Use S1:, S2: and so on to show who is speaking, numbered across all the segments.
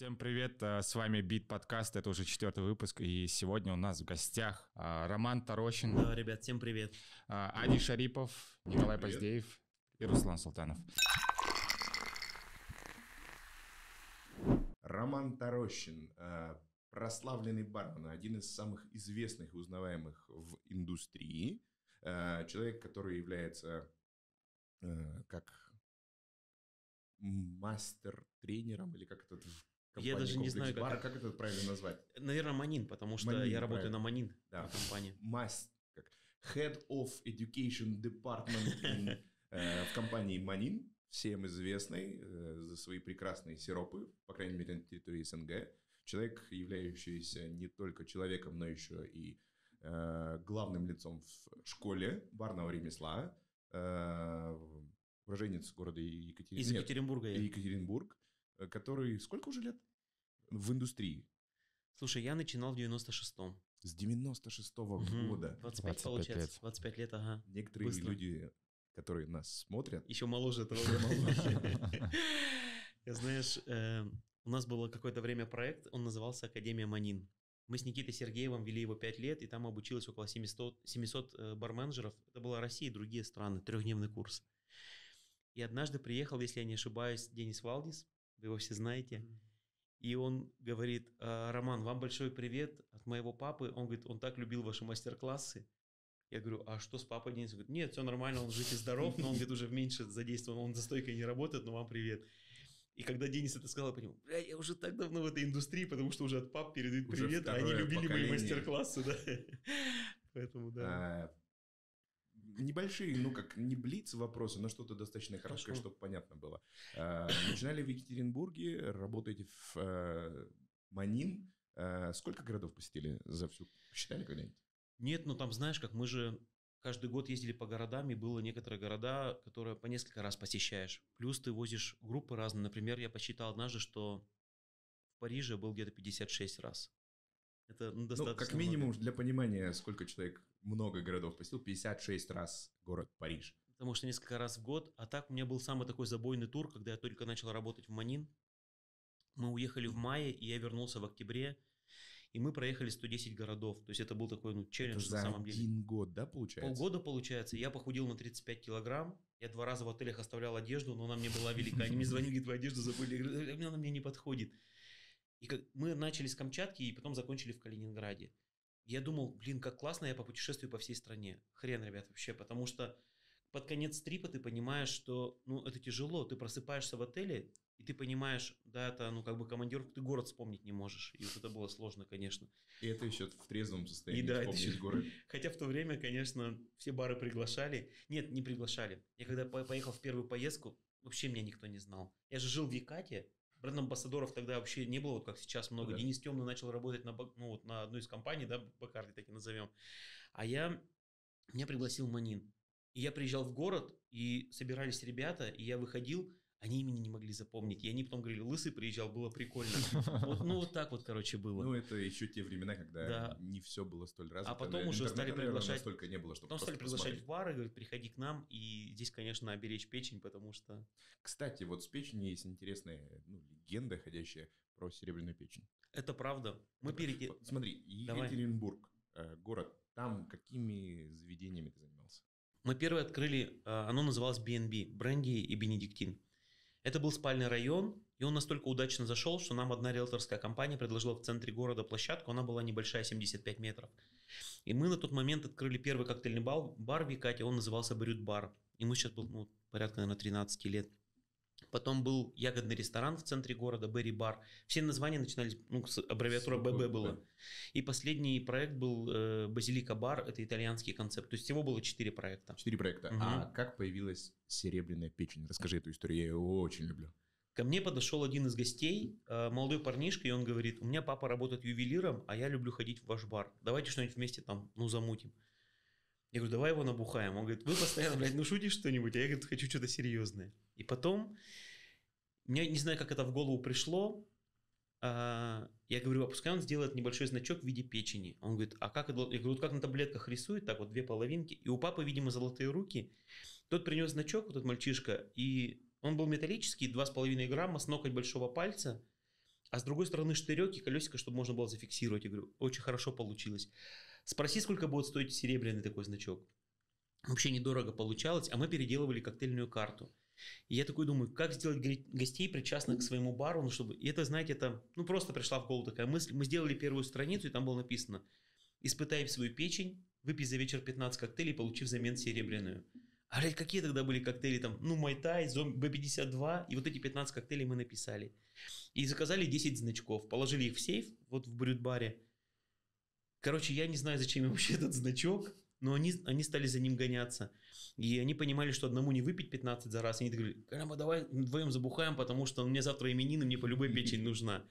S1: Всем привет, э, с вами Бит Подкаст, это уже четвертый выпуск, и сегодня у нас в гостях а, Роман Тарощин,
S2: Да, ребят, всем привет.
S1: а, Ади Шарипов, Николай
S3: Привет.
S1: Поздеев и Руслан Султанов.
S3: Роман Тарощин, э, прославленный бармен, один из самых известных и узнаваемых в индустрии. Э, Человек, который является э, как мастер-тренером, или как это в
S2: Я
S3: компании
S2: даже не
S3: «Комплекс
S2: знаю, как
S3: Бар»,
S2: это-
S3: как это правильно назвать?
S2: Наверное, Манин, потому что
S3: Манин,
S2: я работаю
S3: правильно.
S2: на Манин
S3: Да.
S2: компании.
S3: Мас- как Head of Education Department in, э, в компании Манин, всем известный э, за свои прекрасные сиропы, по крайней мере, на территории СНГ. Человек, являющийся не только человеком, но еще и э, главным лицом в школе барного ремесла. Э, уроженец города Екатерин...
S2: Из
S3: нет,
S2: Екатеринбурга я.
S3: Екатеринбург, который сколько уже лет в индустрии?
S2: Слушай, я начинал в 96-м.
S3: С 96-го
S2: Мгм.
S3: года.
S2: 25,
S1: 25
S2: получается.
S1: лет.
S2: 25 лет, ага.
S3: Некоторые
S2: Быстро.
S3: люди, которые нас смотрят,
S2: Еще моложе этого. Я знаешь, э, у нас было какое-то время проект, он назывался Академия Манин. Мы с Никитой Сергеевым вели его 5 лет, и там обучилось около 700, 700 э, барменджеров. Это была Россия и другие страны, трехдневный курс. И однажды приехал, если я не ошибаюсь, Денис Валдис, вы его все знаете, и он говорит, «А, Роман, вам большой привет от моего папы. Он говорит, он так любил ваши мастер-классы. Я говорю, а что с папой Денис? Он говорит, нет, все нормально, он жив и здоров, но он говорит, уже меньше задействован, он за стойкой не работает, но вам привет. И когда Денис это сказал, я понял, бля, я уже так давно в этой индустрии, потому что уже от пап передают
S3: Уже
S2: привет, а они любили мои
S3: поколение.
S2: мастер-классы, да. Поэтому, да.
S3: Небольшие, ну как, не блиц вопросы, но что-то достаточно короткое,
S2: Хорошо.
S3: чтобы понятно было. А, начинали в Екатеринбурге, работаете в э, Манин. А, сколько городов посетили за всю? Считали когда-нибудь?
S2: Нет, ну там знаешь, как мы же каждый год ездили по городам, и было некоторые города, которые по несколько раз посещаешь. Плюс ты возишь группы разные. Например, я посчитал однажды, что в Париже был где-то 56 раз. Это ну,
S3: Ну,
S2: достаточно
S3: как
S2: много.
S3: минимум, для понимания, сколько человек много городов посетил, 56 раз город Париж.
S2: Потому что несколько раз в год. А так у меня был самый такой забойный тур, когда я только начал работать в Манин. Мы уехали в мае, и я вернулся в октябре. И мы проехали 110 городов. То есть это был такой ну,
S3: Это
S2: челлендж
S3: за
S2: на самом деле.
S3: один год, да, получается?
S2: Полгода получается. Я похудел на 35 килограмм. Я два раза в отелях оставлял одежду, но она мне была велика. Они мне звонили, говорят, твою одежду забыли. Я говорю, «Э, она мне не подходит. И как, мы начали с Камчатки и потом закончили в Калининграде. Я думал, блин, как классно я попутешествую по всей стране. Хрен, ребят, вообще. Потому что под конец трипа ты понимаешь, что ну, это тяжело. Ты просыпаешься в отеле, и ты понимаешь, да, это ну как бы командировка, ты город вспомнить не можешь. И вот это было сложно, конечно.
S3: И это еще в трезвом состоянии
S2: И да, это
S3: вспомнить
S2: еще-
S3: город.
S2: Хотя в то время, конечно, все бары приглашали. Нет, не приглашали. Я когда по- поехал в первую поездку, вообще меня никто не знал. Я же жил в Якате. Бренд-амбассадоров тогда вообще не было, вот как сейчас много.
S3: Да.
S2: Денис Темный начал работать на, ну, вот на одной из компаний, да, Бакарди так и назовем. А я, меня пригласил Манин. И я приезжал в город, и собирались ребята, и я выходил, они имени не могли запомнить. И они потом говорили, Лысый приезжал, было прикольно. Вот, ну, вот так вот, короче, было.
S3: Ну, это еще те времена, когда
S2: Да.
S3: не все было столь развито.
S2: А потом уже стали приглашать-
S3: настолько не было, чтобы
S2: Потом стали приглашать в бары, говорят, приходи к нам, и здесь, конечно, оберечь печень, потому что...
S3: Кстати, вот с печенью есть интересная ну, легенда, ходящая про серебряную печень.
S2: Это правда. Мы
S3: вот смотри. Екатеринбург, э, город, там какими заведениями ты занимался?
S2: Мы первые открыли, а, оно называлось BNB, Бренди и Бенедиктин. Это был спальный район, и он настолько удачно зашел, что нам одна риэлторская компания предложила в центре города площадку, она была небольшая, 75 метров. И мы на тот момент открыли первый коктейльный бар, бар в Якате, он назывался Брют Бар. Ему сейчас был ну, порядка, наверное, 13 лет. Потом был ягодный ресторан в центре города, Берри Бар. Все названия начинались, ну, с аббревиатура ББ было. И последний проект был э, Базилика Бар, это итальянский концепт. То есть всего было четыре проекта.
S3: Четыре проекта.
S2: Мгм.
S3: А как появилась серебряная печень? Расскажи эту историю, я ее очень люблю.
S2: Ко мне подошел один из гостей, э, молодой парнишка, и он говорит, у меня папа работает ювелиром, а я люблю ходить в ваш бар. Давайте что-нибудь вместе там, ну, замутим. Я говорю, давай его набухаем. Он говорит, вы постоянно, блядь, ну шутишь что-нибудь, а я, говорит, хочу что-то серьезное. И потом, мне не знаю, как это в голову пришло, а, я говорю, а пускай он сделает небольшой значок в виде печени. Он говорит, а как это? Я говорю, вот как на таблетках рисует, так вот две половинки. И у папы, видимо, золотые руки. Тот принес значок, вот этот мальчишка, и он был металлический, 2,5 грамма с ноготь большого пальца. а с другой стороны штырек и колесико, чтобы можно было зафиксировать. Я говорю, очень хорошо получилось. Спроси, сколько будет стоить серебряный такой значок. Вообще недорого получалось, а мы переделывали коктейльную карту. И я такой думаю, как сделать гостей причастных к своему бару, ну чтобы... И это, знаете, это, ну просто пришла в голову такая мысль. Мы сделали первую страницу, и там было написано, испытай свою печень, выпей за вечер 15 коктейлей, получив взамен серебряную. А блядь, какие тогда были коктейли там? Ну, Майтай, Б-52, и вот эти 15 коктейлей мы написали. И заказали 10 значков, положили их в сейф, вот в брюд-баре. Короче, я не знаю, зачем им вообще этот значок, но они, они стали за ним гоняться. И они понимали, что одному не выпить 15 за раз. Они говорили, Карама, давай вдвоем забухаем, потому что мне завтра именины, мне по любой печень нужна.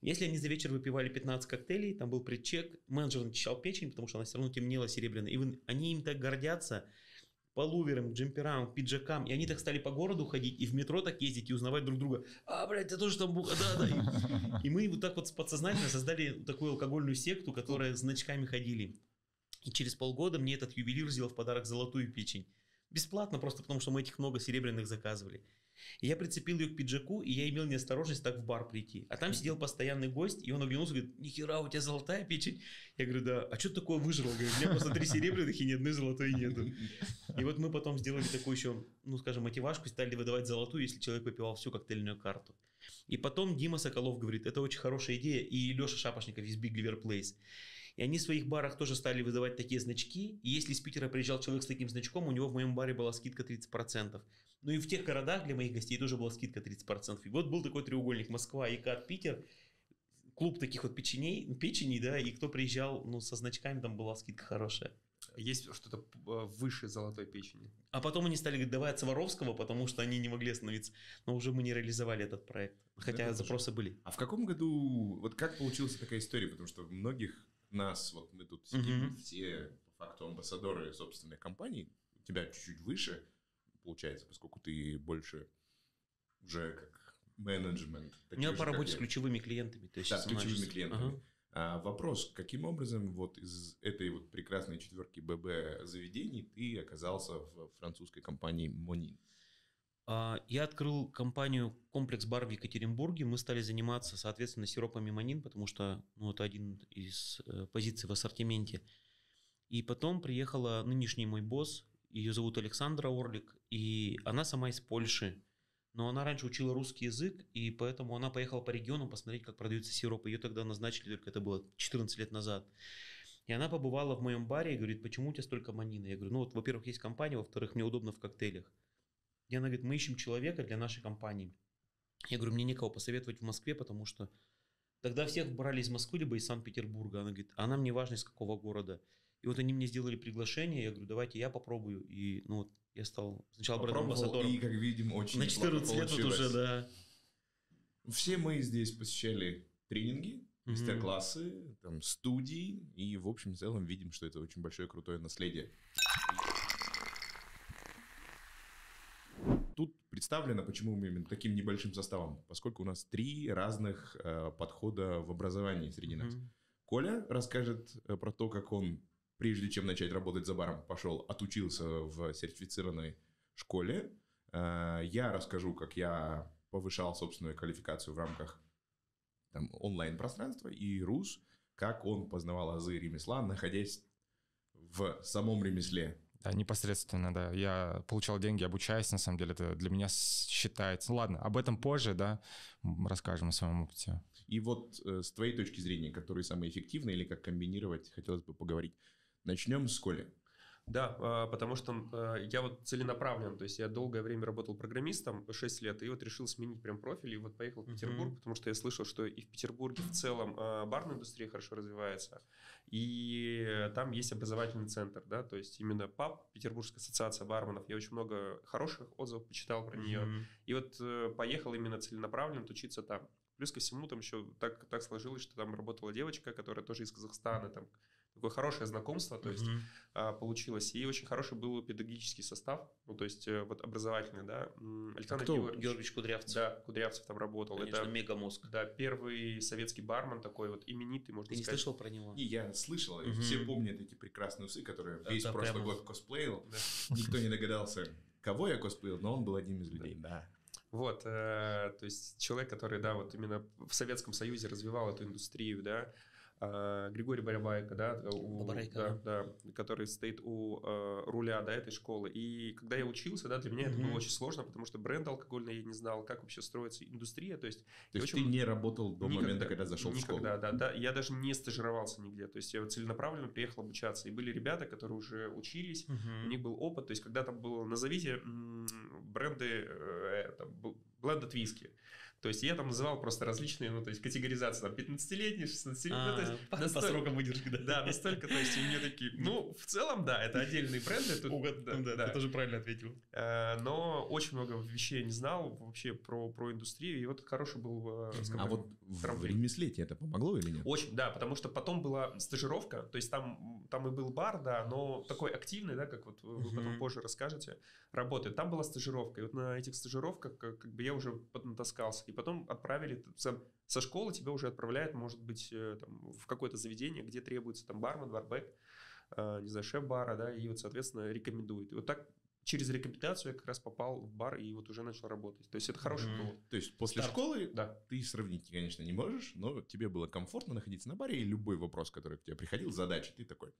S2: Если они за вечер выпивали 15 коктейлей, там был предчек, менеджер начищал печень, потому что она все равно темнела серебряной. И они им так гордятся, по луверам, джемперам, пиджакам, и они так стали по городу ходить и в метро так ездить и узнавать друг друга. А, блядь, ты тоже там буха, да, да. И мы вот так вот подсознательно создали такую алкогольную секту, которая значками ходили. И через полгода мне этот ювелир сделал в подарок золотую печень. Бесплатно, просто потому что мы этих много серебряных заказывали. И я прицепил ее к пиджаку, и я имел неосторожность так в бар прийти. А там сидел постоянный гость, и он оглянулся и говорит, нихера, у тебя золотая печень? Я говорю, да, а что такое выжрал? Говорит, у меня просто три серебряных и ни одной золотой нету. И вот мы потом сделали такую еще, ну скажем, мотивашку, стали выдавать золотую, если человек выпивал всю коктейльную карту. И потом Дима Соколов говорит, это очень хорошая идея, и Леша Шапошников из Big Liver Place. И они в своих барах тоже стали выдавать такие значки. И если из Питера приезжал человек с таким значком, у него в моем баре была скидка 30%. Ну и в тех городах для моих гостей тоже была скидка 30%. И вот был такой треугольник Москва, Екат, Питер. Клуб таких вот печеней, печеней, да, и кто приезжал, ну, со значками там была скидка хорошая.
S4: Есть что-то э, выше золотой печени.
S2: А потом они стали говорить, давай от Сваровского, потому что они не могли остановиться. Но уже мы не реализовали этот проект. Хотя Это запросы тоже. были.
S3: А в каком году, вот как получилась такая история? Потому что многих нас, вот мы тут сидим, угу. все по факту амбассадоры собственной компании, у тебя чуть-чуть выше получается, поскольку ты больше уже как менеджмент.
S2: У меня по работе с ключевыми клиентами.
S3: То есть да, с ключевыми клиентами. Ага. А, вопрос, каким образом вот из этой вот прекрасной четверки ББ заведений ты оказался в французской компании Монин?
S2: А, я открыл компанию «Комплекс бар» в Екатеринбурге. Мы стали заниматься, соответственно, сиропами манин, потому что ну, это один из э, позиций в ассортименте. И потом приехала нынешний мой босс, ее зовут Александра Орлик, и она сама из Польши. Но она раньше учила русский язык, и поэтому она поехала по регионам посмотреть, как продаются сиропы. Ее тогда назначили, только это было 14 лет назад. И она побывала в моем баре и говорит, почему у тебя столько манины? Я говорю, ну вот, во-первых, есть компания, во-вторых, мне удобно в коктейлях. И она говорит, мы ищем человека для нашей компании. Я говорю, мне некого посоветовать в Москве, потому что тогда всех брали из Москвы, либо из Санкт-Петербурга. Она говорит, а нам не важно, из какого города. И вот они мне сделали приглашение, я говорю, давайте я попробую. И ну вот я стал сначала
S3: брендом-амбассадором. И, как видим, очень
S2: На 14 лет вот уже, да.
S3: Все мы здесь посещали тренинги, мастер-классы, там, студии, и в общем целом видим, что это очень большое крутое наследие. Тут представлено, почему мы именно таким небольшим составом, поскольку у нас три разных э, подхода в образовании среди нас. Mm-hmm. Коля расскажет э, про то, как он, прежде чем начать работать за баром, пошел, отучился в сертифицированной школе. Э, я расскажу, как я повышал собственную квалификацию в рамках там, онлайн-пространства. И Рус, как он познавал азы ремесла, находясь в самом ремесле.
S1: Да, непосредственно, да. Я получал деньги, обучаясь, на самом деле, это для меня считается. Ну ладно, об этом позже, да, расскажем о своем опыте.
S3: И вот э, с твоей точки зрения, который самый эффективный или как комбинировать, хотелось бы поговорить. Начнем с Коли.
S4: Да, а, потому что а, я вот целенаправлен, то есть я долгое время работал программистом, 6 лет, и вот решил сменить прям профиль, и вот поехал в Петербург, mm-hmm. потому что я слышал, что и в Петербурге в целом а, барная индустрия хорошо развивается, и там есть образовательный центр, да, то есть именно ПАП, Петербургская ассоциация барменов, я очень много хороших отзывов почитал про нее, mm-hmm. и вот э, поехал именно целенаправленно учиться там. Плюс ко всему там еще так, так сложилось, что там работала девочка, которая тоже из Казахстана, там такое хорошее знакомство, то есть mm-hmm. получилось. И очень хороший был педагогический состав, ну, то есть э, вот образовательный, да.
S2: Александр а кто? Георгиевич, Георгиевич Кудрявцев.
S4: Да, Кудрявцев там работал.
S2: Конечно, Это мегамозг.
S4: Да, первый советский бармен такой вот именитый, можно
S2: Ты
S4: сказать.
S2: не слышал про него?
S3: Не, я слышал. Mm-hmm. Все помнят эти прекрасные усы, которые да, весь да, прошлый прямо... год косплеил. Да. Никто не догадался, кого я косплеил, но он был одним из людей.
S4: Да. Вот, э, то есть человек, который, да, вот именно в Советском Союзе развивал эту индустрию, да, а, Григорий Барабайко, да, у,
S2: Барайко,
S4: да, да, который стоит у э, руля да, этой школы. И когда я учился, да, для меня mm-hmm. это было очень сложно, потому что бренд алкогольный я не знал, как вообще строится индустрия. То есть,
S3: то есть очень... ты не работал до никогда, момента, когда зашел
S4: никогда,
S3: в школу?
S4: Да, да, я даже не стажировался нигде. То есть я целенаправленно приехал обучаться. И были ребята, которые уже учились, mm-hmm. у них был опыт. То есть когда там было, назовите бренды, э, там, blended виски. То есть я там называл просто различные, ну, то есть категоризации, там, 15-летний, 16-летний, ну, то есть...
S2: А, по, настолько, по срокам выдержки, да.
S4: Да, настолько, то есть, у меня такие, ну, в целом, да, это отдельные бренды. Тут,
S2: Угод, да, да, да, ты тоже правильно ответил.
S4: Э, но очень много вещей я не знал вообще про, про индустрию, и вот хороший был...
S3: Э, а вот в ремесле тебе это помогло или нет?
S4: Очень, да, потому что потом была стажировка, то есть там, там и был бар, да, но такой активный, да, как вот вы потом позже расскажете, работает. Там была стажировка, и вот на этих стажировках как, бы я уже натаскался и потом отправили со, со школы тебя уже отправляют, может быть, э, там, в какое-то заведение, где требуется там бармен, барбек, э, не знаю, шеф бара, да, и вот, соответственно, рекомендует. И вот так через рекомендацию я как раз попал в бар и вот уже начал работать. То есть это хороший mm-hmm.
S3: был. То есть после Старт. школы да. ты сравнить, конечно, не можешь, но тебе было комфортно находиться на баре, и любой вопрос, который к тебе приходил, задача, ты такой,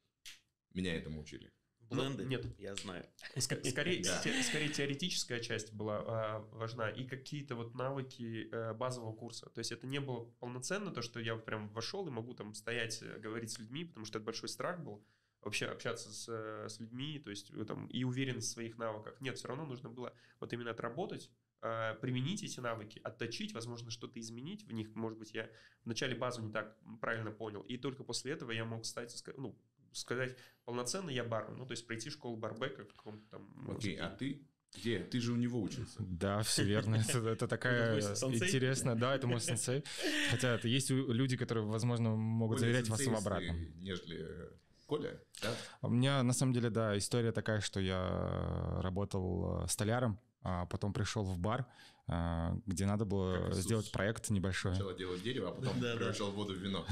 S3: меня этому учили.
S2: Бленды?
S4: Ну, нет.
S2: Я знаю.
S4: Скорее, те, скорее теоретическая часть была а, важна и какие-то вот навыки а, базового курса. То есть это не было полноценно то, что я прям вошел и могу там стоять, э, говорить с людьми, потому что это большой страх был вообще общаться с, э, с людьми, то есть там, и уверенность в своих навыках. Нет, все равно нужно было вот именно отработать, а, применить эти навыки, отточить, возможно, что-то изменить в них. Может быть, я вначале базу не так правильно понял, и только после этого я мог стать, ну, сказать, полноценно я бармен, ну, то есть пройти школу барбека в каком-то там...
S3: Окей, okay, а ты где? Ты же у него учился.
S1: Да, все верно. Это, это такая интересная, да, это мой сенсей. Хотя это есть люди, которые, возможно, могут Более заверять вас в обратном.
S3: Нежели Коля, да?
S1: У меня, на самом деле, да, история такая, что я работал э, столяром, а потом пришел в бар, э, где надо было сделать проект небольшой.
S3: Сначала делать дерево, а потом превращал воду в вино.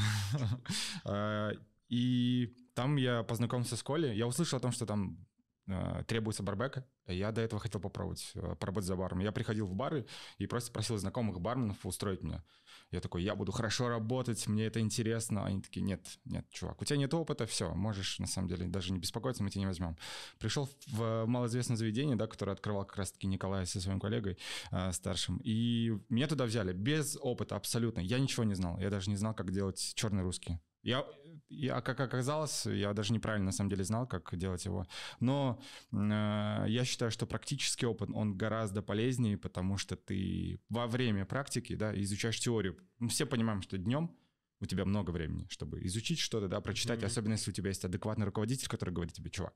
S1: И там я познакомился с Колей. Я услышал о том, что там э, требуется барбек. Я до этого хотел попробовать э, поработать за баром. Я приходил в бары и просто просил знакомых барменов устроить меня. Я такой, я буду хорошо работать, мне это интересно. Они такие, нет, нет, чувак, у тебя нет опыта, все, можешь на самом деле даже не беспокоиться, мы тебя не возьмем. Пришел в малоизвестное заведение, да, которое открывал как раз-таки Николай со своим коллегой э, старшим, и меня туда взяли без опыта абсолютно. Я ничего не знал, я даже не знал, как делать черный русский. Я, я, как оказалось, я даже неправильно на самом деле знал, как делать его. Но э, я считаю, что практический опыт, он гораздо полезнее, потому что ты во время практики да, изучаешь теорию. Мы все понимаем, что днем у тебя много времени, чтобы изучить что-то, да, прочитать, mm-hmm. особенно если у тебя есть адекватный руководитель, который говорит тебе, чувак,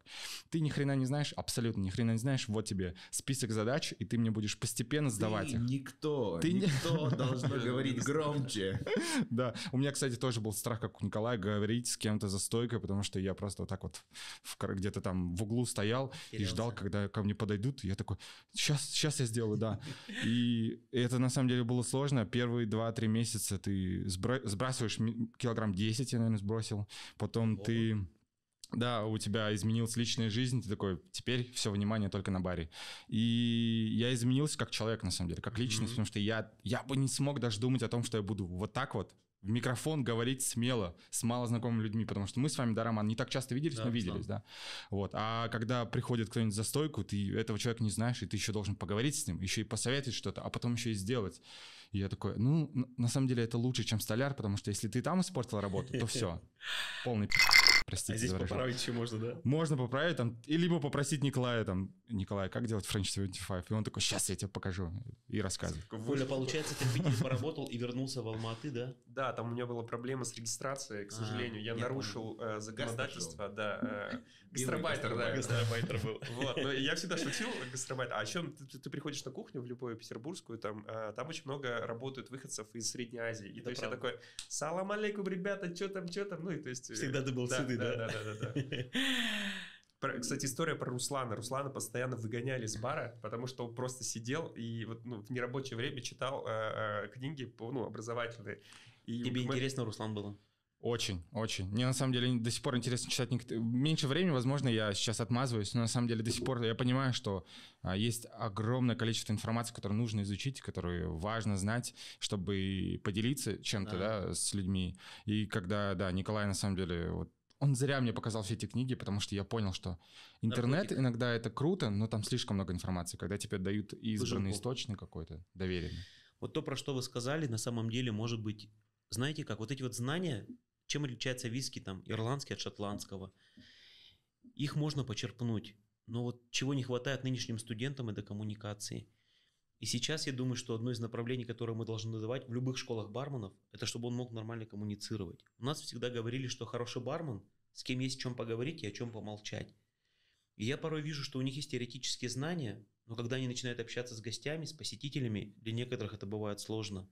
S1: ты ни хрена не знаешь, абсолютно ни хрена не знаешь, вот тебе список задач, и ты мне будешь постепенно сдавать
S3: ты
S1: их.
S3: Никто, ты никто не... должно говорить громче.
S1: Да, у меня, кстати, тоже был страх, как у Николая, говорить с кем-то за стойкой, потому что я просто вот так вот где-то там в углу стоял и ждал, когда ко мне подойдут, и я такой, сейчас, сейчас я сделаю, да. И это на самом деле было сложно. Первые два-три месяца ты сбрасываешь сбрасываешь килограмм 10, я, наверное, сбросил. Потом О. ты... Да, у тебя изменилась личная жизнь, ты такой, теперь все внимание только на баре. И я изменился как человек, на самом деле, как личность, mm-hmm. потому что я, я бы не смог даже думать о том, что я буду вот так вот в микрофон говорить смело с малознакомыми людьми, потому что мы с вами, да, Роман, не так часто виделись, да, но виделись, да. Вот. А когда приходит кто-нибудь за стойку, ты этого человека не знаешь, и ты еще должен поговорить с ним, еще и посоветовать что-то, а потом еще и сделать. И я такой, ну, на самом деле это лучше, чем столяр, потому что если ты там испортил работу, то все, полный простите. А
S2: здесь поправить еще можно, да?
S1: Можно поправить, там, и либо попросить Николая, там, Николай, как делать French 75? И он такой, сейчас я тебе покажу, и рассказывает.
S2: Коля, получается, ты в Питере поработал и вернулся в Алматы, да?
S4: Да, там у меня была проблема с регистрацией, к а, сожалению. Я нарушил э, законодательство, да. Э, гастробайтер, да.
S2: Гастробайтер был.
S4: Вот, но я всегда шутил, гастробайтер. А чем ты приходишь на кухню в любую петербургскую, там э, там очень много работают выходцев из Средней Азии. И то есть я такой, салам алейкум, ребята, что там, что там, ну и то есть...
S2: Всегда ты был сюда,
S4: да? Да, да, да, да. Кстати, история про Руслана. Руслана постоянно выгоняли с бара, потому что он просто сидел и вот, ну, в нерабочее время читал э, э, книги ну, образовательные. И
S2: Тебе мы... интересно, Руслан, было?
S1: Очень, очень. Мне на самом деле до сих пор интересно читать. Меньше времени, возможно, я сейчас отмазываюсь, но на самом деле до сих пор я понимаю, что а, есть огромное количество информации, которую нужно изучить, которую важно знать, чтобы поделиться чем-то,
S2: Да.
S1: да, с людьми. И когда, да, Николай на самом деле вот он зря мне показал все эти книги, потому что я понял, что интернет
S2: Наркотик.
S1: иногда это круто, но там слишком много информации, когда тебе дают избранный
S2: Выжимку.
S1: источник какой-то, доверенный.
S2: Вот то, про что вы сказали, на самом деле может быть, знаете как, вот эти вот знания, чем отличается виски там ирландский от шотландского, их можно почерпнуть, но вот чего не хватает нынешним студентам, это коммуникации. И сейчас я думаю, что одно из направлений, которое мы должны давать в любых школах барменов, это чтобы он мог нормально коммуницировать. У нас всегда говорили, что хороший бармен, с кем есть о чем поговорить и о чем помолчать. И я порой вижу, что у них есть теоретические знания, но когда они начинают общаться с гостями, с посетителями, для некоторых это бывает сложно.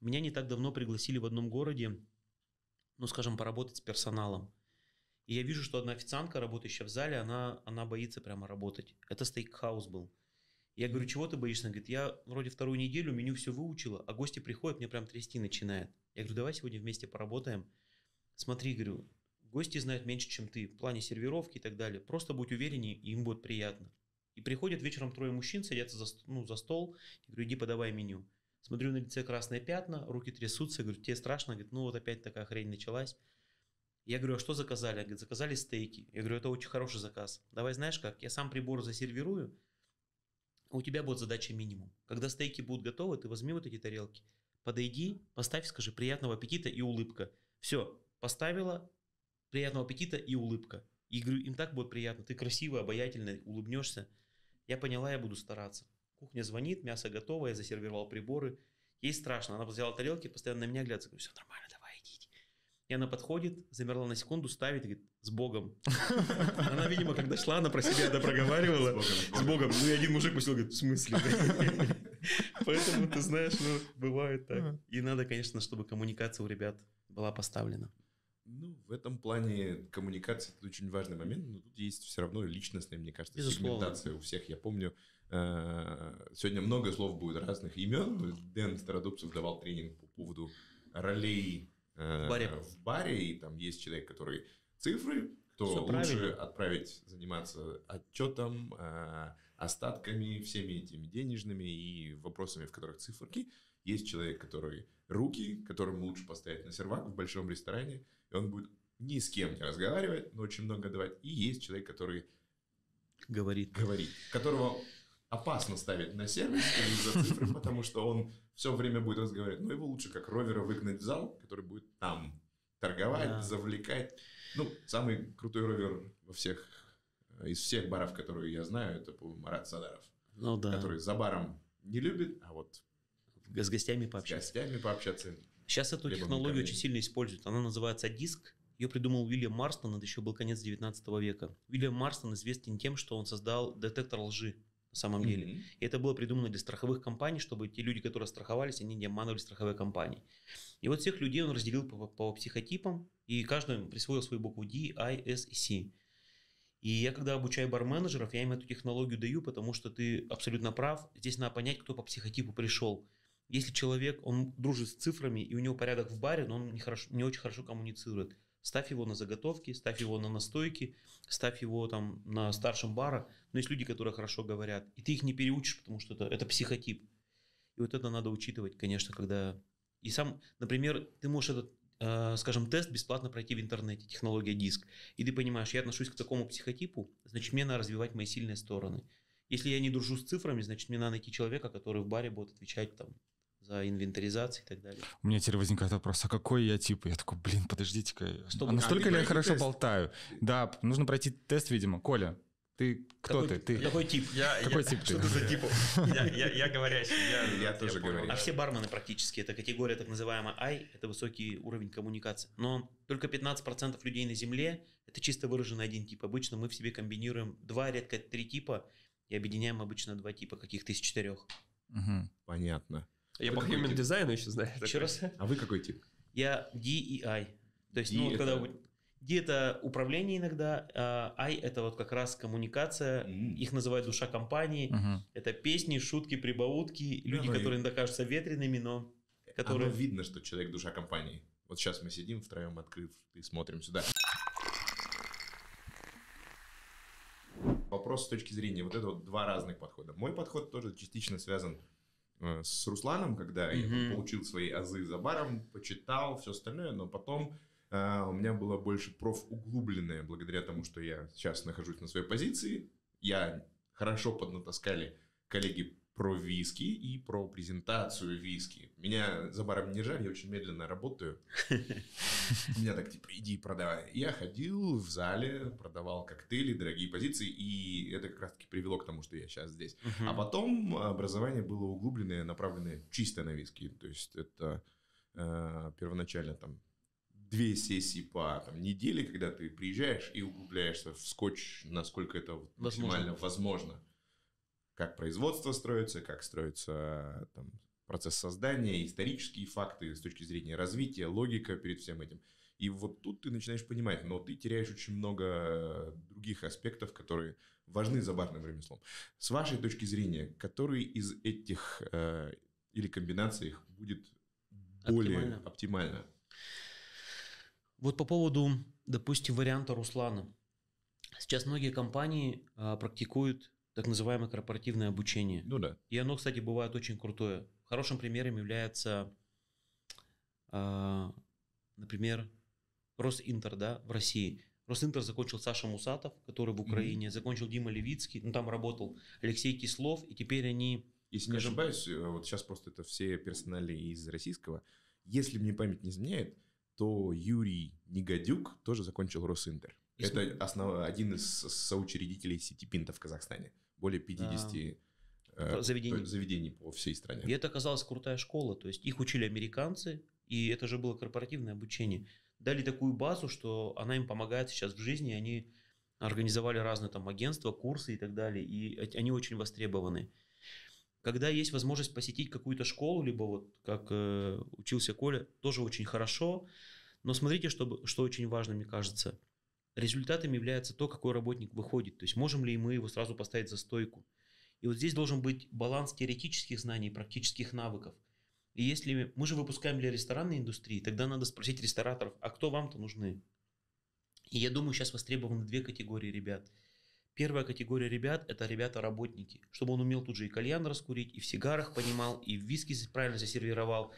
S2: Меня не так давно пригласили в одном городе, ну, скажем, поработать с персоналом. И я вижу, что одна официантка, работающая в зале, она, она боится прямо работать. Это стейкхаус был. Я говорю, чего ты боишься? Она говорит, я вроде вторую неделю меню все выучила, а гости приходят, мне прям трясти начинает. Я говорю, давай сегодня вместе поработаем. Смотри, говорю, гости знают меньше, чем ты в плане сервировки и так далее. Просто будь увереннее, и им будет приятно. И приходят вечером трое мужчин, садятся за, ну, за стол. Я говорю, иди подавай меню. Смотрю на лице красные пятна, руки трясутся. Говорю, тебе страшно? Говорит, ну вот опять такая хрень началась. Я говорю, а что заказали? Говорит, заказали стейки. Я говорю, это очень хороший заказ. Давай знаешь как, я сам прибор засервирую, у тебя будет задача минимум. Когда стейки будут готовы, ты возьми вот эти тарелки, подойди, поставь, скажи приятного аппетита и улыбка. Все, поставила, приятного аппетита и улыбка. И говорю, им так будет приятно. Ты красивый, обаятельный, улыбнешься. Я поняла, я буду стараться. Кухня звонит, мясо готово, я засервировал приборы. Ей страшно. Она взяла тарелки, постоянно на меня глядит. Все нормально, идите. И она подходит, замерла на секунду, ставит и говорит, с Богом. Она, видимо, когда шла, она про себя это проговаривала. С Богом. Ну и один мужик посел, говорит, в смысле? Поэтому, ты знаешь, ну, бывает так. И надо, конечно, чтобы коммуникация у ребят была поставлена.
S3: Ну, в этом плане коммуникация это очень важный момент, но тут есть все равно личностная, мне кажется,
S2: Безусловно.
S3: сегментация у всех. Я помню, э, сегодня много слов будет разных имен. Дэн Стародубцев давал тренинг по поводу ролей э,
S2: В баре.
S3: в баре, и там есть человек, который цифры, кто
S2: Всё
S3: лучше
S2: правильно.
S3: отправить заниматься отчетом, э, остатками, всеми этими денежными и вопросами, в которых циферки. Есть человек, который руки, которому лучше поставить на сервак в большом ресторане, и он будет ни с кем не разговаривать, но очень много давать. И есть человек, который
S2: Говорит.
S3: говорит, которого опасно ставить на сервис из-за цифры, потому что он все время будет разговаривать. Но его лучше как ровера выгнать в зал, который будет там торговать,
S2: Да.
S3: завлекать. Ну, самый крутой ровер во всех, из всех баров, которые я знаю, это по-моему, Марат Садаров,
S2: Ну да.
S3: который за баром не любит, а вот
S2: С гостями
S3: с
S2: пообщаться.
S3: гостями пообщаться.
S2: Сейчас эту технологию очень сильно используют. Она называется диск. Ее придумал Уильям Марстон, это еще был конец 19 века. Уильям Марстон известен тем, что он создал детектор лжи на самом деле.
S3: Мгм.
S2: И это было придумано для страховых компаний, чтобы те люди, которые страховались, они не обманывали страховые компании. И вот всех людей он разделил по, по психотипам, и каждый присвоил свою букву D, I, S и C. И я когда обучаю бар-менеджеров, я им эту технологию даю, потому что ты абсолютно прав. Здесь надо понять, кто по психотипу пришел. Если человек, он дружит с цифрами, и у него порядок в баре, но он не, хорошо, не очень хорошо коммуницирует, ставь его на заготовки, ставь его на настойки, ставь его там на старшем бара. Но есть люди, которые хорошо говорят, и ты их не переучишь, потому что это, это психотип. И вот это надо учитывать, конечно, когда... И сам, например, ты можешь этот, э, скажем, тест бесплатно пройти в интернете, технология диск. И ты понимаешь, я отношусь к такому психотипу, значит, мне надо развивать мои сильные стороны. Если я не дружу с цифрами, значит, мне надо найти человека, который в баре будет отвечать там за инвентаризацию и так далее.
S1: У меня теперь возникает вопрос, а какой я тип? Я такой, блин, подождите-ка.
S2: Чтобы-
S1: А настолько
S3: А,
S1: ли я хорошо
S3: тест.
S1: болтаю? Да, нужно пройти тест, видимо. Коля, ты кто
S2: Какой-
S1: ты? Ты
S2: Какой тип?
S4: Я,
S1: Какой
S4: я-
S1: тип ты?
S4: Что ты за тип? Я, я, я говорящий. Я,
S3: Я тоже говорящий.
S2: А все бармены практически, это категория так называемая I, это высокий уровень коммуникации. Но только 15% людей на Земле это чисто выраженный один тип. Обычно мы в себе комбинируем два, редко три типа и объединяем обычно два типа каких-то из четырех.
S1: Мгм.
S3: Понятно.
S4: Я по human дизайну еще знаю.
S2: Еще раз.
S3: А вы какой тип?
S2: Я D и I. То есть,
S3: D
S2: ну, вот когда D это управление иногда, а I это вот как раз коммуникация.
S3: М.
S2: Их называют душа компании.
S1: Мгм.
S2: Это песни, шутки, прибаутки. Люди,
S3: ну и-
S2: которые иногда кажутся ветреными, но которые...
S3: Оно видно, что человек душа компании. Вот сейчас мы сидим втроем, открыв и смотрим сюда. Вопрос с точки зрения вот это вот два разных подхода. Мой подход тоже частично связан с Русланом, когда я там
S2: Мгм.
S3: получил свои азы за баром, почитал, все остальное, но потом э, у меня было больше профуглубленное, благодаря тому, что я сейчас нахожусь на своей позиции. Я хорошо поднатаскали коллеги про виски и про презентацию виски. Меня за баром не жаль, я очень медленно работаю. Меня так типа, иди продавай. Я ходил в зале, продавал коктейли, дорогие позиции, и это как раз-таки привело к тому, что я сейчас здесь. А потом образование было углубленное, направленное чисто на виски. То есть это э, первоначально там две сессии по там, неделе, когда ты приезжаешь и углубляешься в скотч, насколько это вот максимально возможно. Как производство строится, как строится там, процесс создания, исторические факты с точки зрения развития, логика перед всем этим. И вот тут ты начинаешь понимать, но ты теряешь очень много других аспектов, которые важны за барным ремеслом. С вашей точки зрения, который из этих э, или комбинаций их будет более
S2: Оптимально.
S3: оптимально?
S2: Вот по поводу, допустим, варианта Руслана. Сейчас многие компании а, практикуют так называемое корпоративное обучение.
S3: Ну да.
S2: И оно, кстати, бывает очень крутое. Хорошим примером является, а, например, Росинтер да, в России. Росинтер закончил Саша Мусатов, который в Украине, закончил Дима Левицкий, ну там работал Алексей Кислов, и теперь они...
S3: Если не
S2: Скажем-
S3: ошибаюсь, э, вот сейчас просто это все персонали из российского. Если мне память не изменяет, то Юрий Негодюк тоже закончил Росинтер.
S2: И
S3: Это основ... один из соучредителей сети Пинта в Казахстане. Более 50 э,
S2: Заведений.
S3: заведений по всей стране.
S2: И это оказалась крутая школа. То есть их учили американцы, и это же было корпоративное обучение. Дали такую базу, что она им помогает сейчас в жизни. Они организовали разные там агентства, курсы и так далее. И они очень востребованы. Когда есть возможность посетить какую-то школу, либо вот как э, учился Коля, тоже очень хорошо. Но смотрите, чтобы, что очень важно, мне кажется. Результатом является то, какой работник выходит. То есть можем ли мы его сразу поставить за стойку. И вот здесь должен быть баланс теоретических знаний практических навыков. И если мы же выпускаем для ресторанной индустрии, тогда надо спросить рестораторов, а кто вам-то нужны? И я думаю, сейчас востребованы две категории ребят. Первая категория ребят – это ребята-работники, чтобы он умел тут же и кальян раскурить, и в сигарах понимал, и в виски правильно засервировал,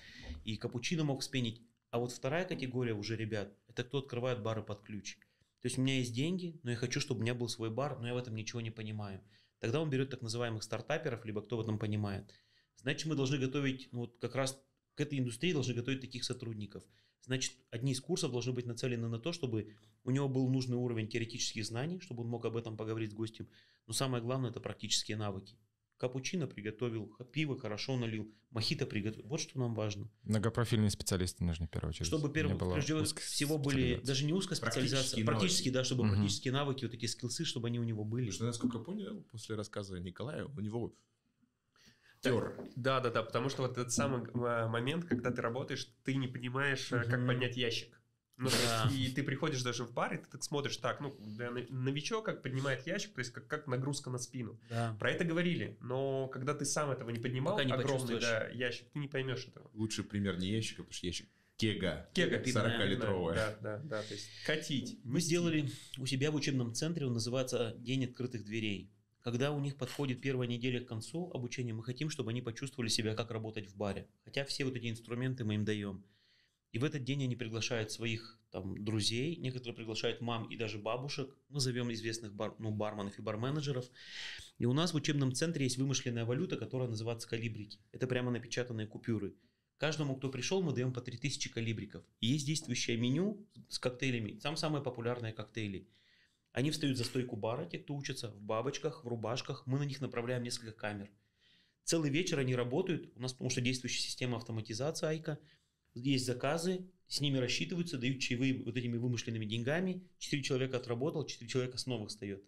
S2: и капучино мог спенить. А вот вторая категория уже ребят – это кто открывает бары под ключ. То есть у меня есть деньги, но я хочу, чтобы у меня был свой бар, но я в этом ничего не понимаю. Тогда он берет так называемых стартаперов, либо кто в этом понимает. Значит, мы должны готовить, ну вот как раз к этой индустрии должны готовить таких сотрудников. Значит, одни из курсов должны быть нацелены на то, чтобы у него был нужный уровень теоретических знаний, чтобы он мог об этом поговорить с гостем. Но самое главное – это практические навыки. Капучино приготовил, пиво хорошо налил, мохито приготовил. Вот что нам важно.
S1: Многопрофильные специалисты нужны в первую очередь.
S2: Чтобы
S1: Не
S2: первым,
S1: было
S2: прежде всего были, даже не узкая специализация,
S3: Практические
S2: практически, да, чтобы
S1: Мгм.
S2: практические навыки, вот эти скиллсы, чтобы они у него были.
S3: Потому что, насколько я понял, после рассказа Николая, у него тер.
S4: Да, да, да, потому что вот этот самый момент, когда ты работаешь, ты не понимаешь, э, как поднять ящик. Ну, то
S2: Да.
S4: есть, и ты приходишь даже в бар, и ты так смотришь, так, ну, новичок как поднимает ящик, то есть как, как нагрузка на спину.
S2: Да.
S4: Про это говорили, но когда ты сам этого не поднимал,
S2: Пока не
S4: огромный да, ящик, ты не поймешь этого.
S3: Лучший пример не ящика, потому что ящик кега.
S4: Кега
S2: пивная,
S3: 40-литровая.
S4: Да, да, да, то есть катить.
S2: Мы
S4: нести.
S2: сделали у себя в учебном центре, он называется «День открытых дверей». Когда у них подходит первая неделя к концу обучения, мы хотим, чтобы они почувствовали себя, как работать в баре. Хотя все вот эти инструменты мы им даем. И в этот день они приглашают своих там, друзей, некоторые приглашают мам и даже бабушек. Мы зовем известных бар, ну, барменов и барменеджеров. И у нас в учебном центре есть вымышленная валюта, которая называется калибрики. Это прямо напечатанные купюры. Каждому, кто пришел, мы даем по 3000 калибриков. И есть действующее меню с коктейлями. Там самые популярные коктейли. Они встают за стойку бара, те, кто учатся, в бабочках, в рубашках. Мы на них направляем несколько камер. Целый вечер они работают. У нас, потому что действующая система автоматизации Айка. Есть заказы, с ними рассчитываются, дают чаевые вот этими вымышленными деньгами. Четыре человека отработал, четыре человека снова встает.